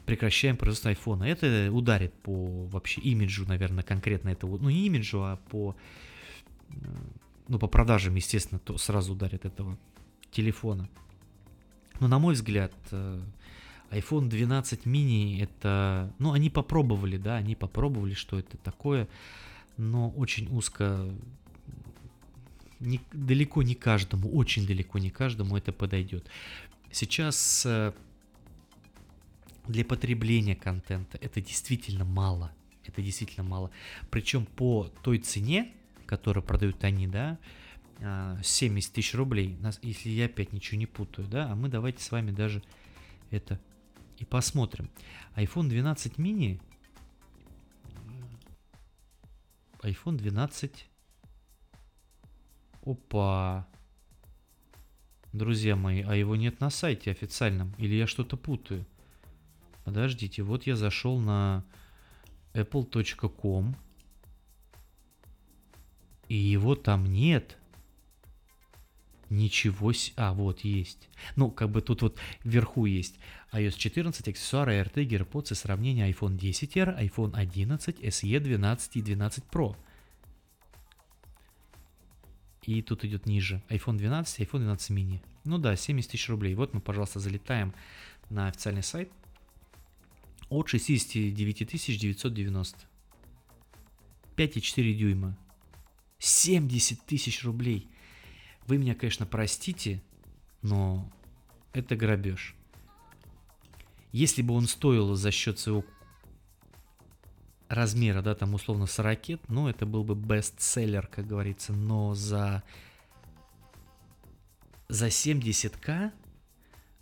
прекращаем производство айфона. Это ударит по вообще имиджу, наверное, конкретно этого, ну не имиджу, а по, э, ну по продажам, естественно, то сразу ударит этого телефона. Но на мой взгляд, э, iPhone 12 mini это, ну они попробовали, да, они попробовали, что это такое, но очень узко, не, далеко не каждому, очень далеко не каждому это подойдет. Сейчас э, для потребления контента это действительно мало. Это действительно мало. Причем по той цене, которую продают они, да, 70 а, тысяч рублей, если я опять ничего не путаю, да, а мы давайте с вами даже это и посмотрим. iPhone 12 mini, iPhone 12, опа, друзья мои, а его нет на сайте официальном, или я что-то путаю? Подождите, вот я зашел на apple.com. И его там нет. Ничего себе. А, вот есть. Ну, как бы тут вот вверху есть iOS 14, аксессуары, AirTag, AirPods и сравнение iPhone 10R, iPhone 11, SE 12 и 12 Pro. И тут идет ниже. iPhone 12, iPhone 12 mini. Ну да, 70 тысяч рублей. Вот мы, пожалуйста, залетаем на официальный сайт от 69 990. 5,4 дюйма. 70 тысяч рублей. Вы меня, конечно, простите, но это грабеж. Если бы он стоил за счет своего размера, да, там условно 40, ну, это был бы бестселлер, как говорится, но за, за 70к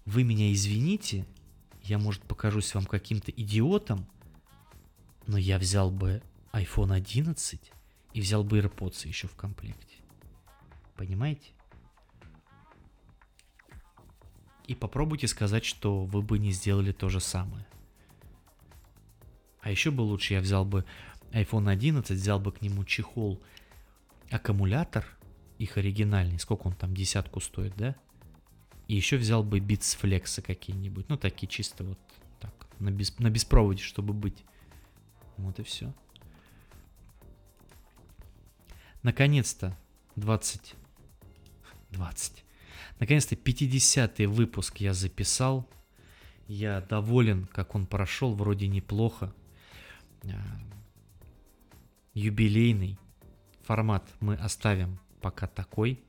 вы меня извините, я, может, покажусь вам каким-то идиотом, но я взял бы iPhone 11 и взял бы AirPods еще в комплекте. Понимаете? И попробуйте сказать, что вы бы не сделали то же самое. А еще бы лучше я взял бы iPhone 11, взял бы к нему чехол, аккумулятор, их оригинальный, сколько он там, десятку стоит, да? И еще взял бы Beats Flex какие-нибудь. Ну, такие чисто вот так, на, без, на беспроводе, чтобы быть. Вот и все. Наконец-то 20... 20. Наконец-то 50-й выпуск я записал. Я доволен, как он прошел, вроде неплохо. А, юбилейный формат мы оставим пока такой.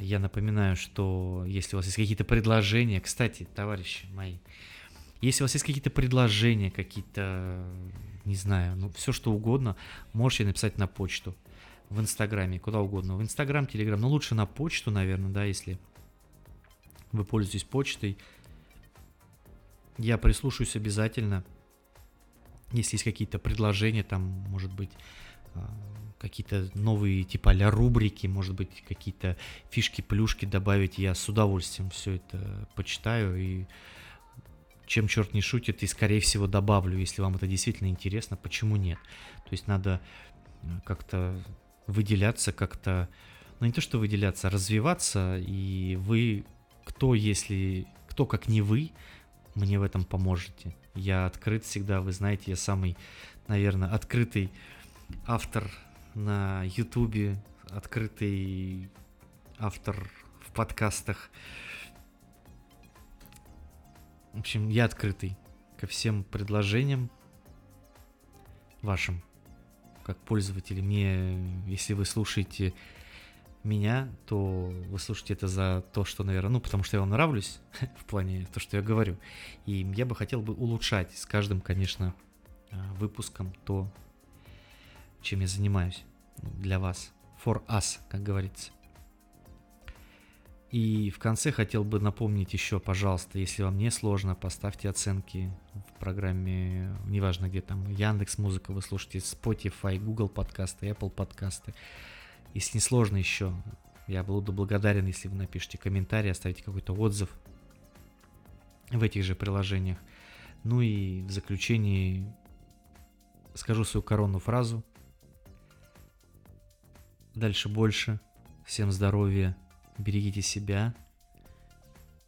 Я напоминаю, что если у вас есть какие-то предложения, кстати, товарищи мои, если у вас есть какие-то предложения, какие-то, не знаю, ну все что угодно, можете написать на почту, в Инстаграме, куда угодно, в Инстаграм, Телеграм, но лучше на почту, наверное, да, если вы пользуетесь почтой. Я прислушаюсь обязательно. Если есть какие-то предложения, там, может быть, а, какие-то новые типа а рубрики, может быть, какие-то фишки, плюшки добавить, я с удовольствием все это почитаю и чем черт не шутит, и скорее всего добавлю, если вам это действительно интересно, почему нет. То есть надо как-то выделяться, как-то, ну не то что выделяться, а развиваться, и вы, кто если, кто как не вы, мне в этом поможете. Я открыт всегда, вы знаете, я самый, наверное, открытый автор на Ютубе, открытый автор в подкастах. В общем, я открытый ко всем предложениям вашим, как пользователь. Мне, если вы слушаете меня, то вы слушаете это за то, что, наверное, ну, потому что я вам нравлюсь, в плане то, что я говорю. И я бы хотел бы улучшать с каждым, конечно, а, выпуском то, чем я занимаюсь для вас. For us, как говорится. И в конце хотел бы напомнить еще, пожалуйста, если вам не сложно, поставьте оценки в программе, неважно где там, Яндекс Музыка вы слушаете, Spotify, Google подкасты, Apple подкасты. Если не сложно еще, я буду благодарен, если вы напишите комментарий, оставите какой-то отзыв в этих же приложениях. Ну и в заключении скажу свою коронную фразу. Дальше больше. Всем здоровья Берегите себя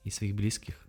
и своих близких.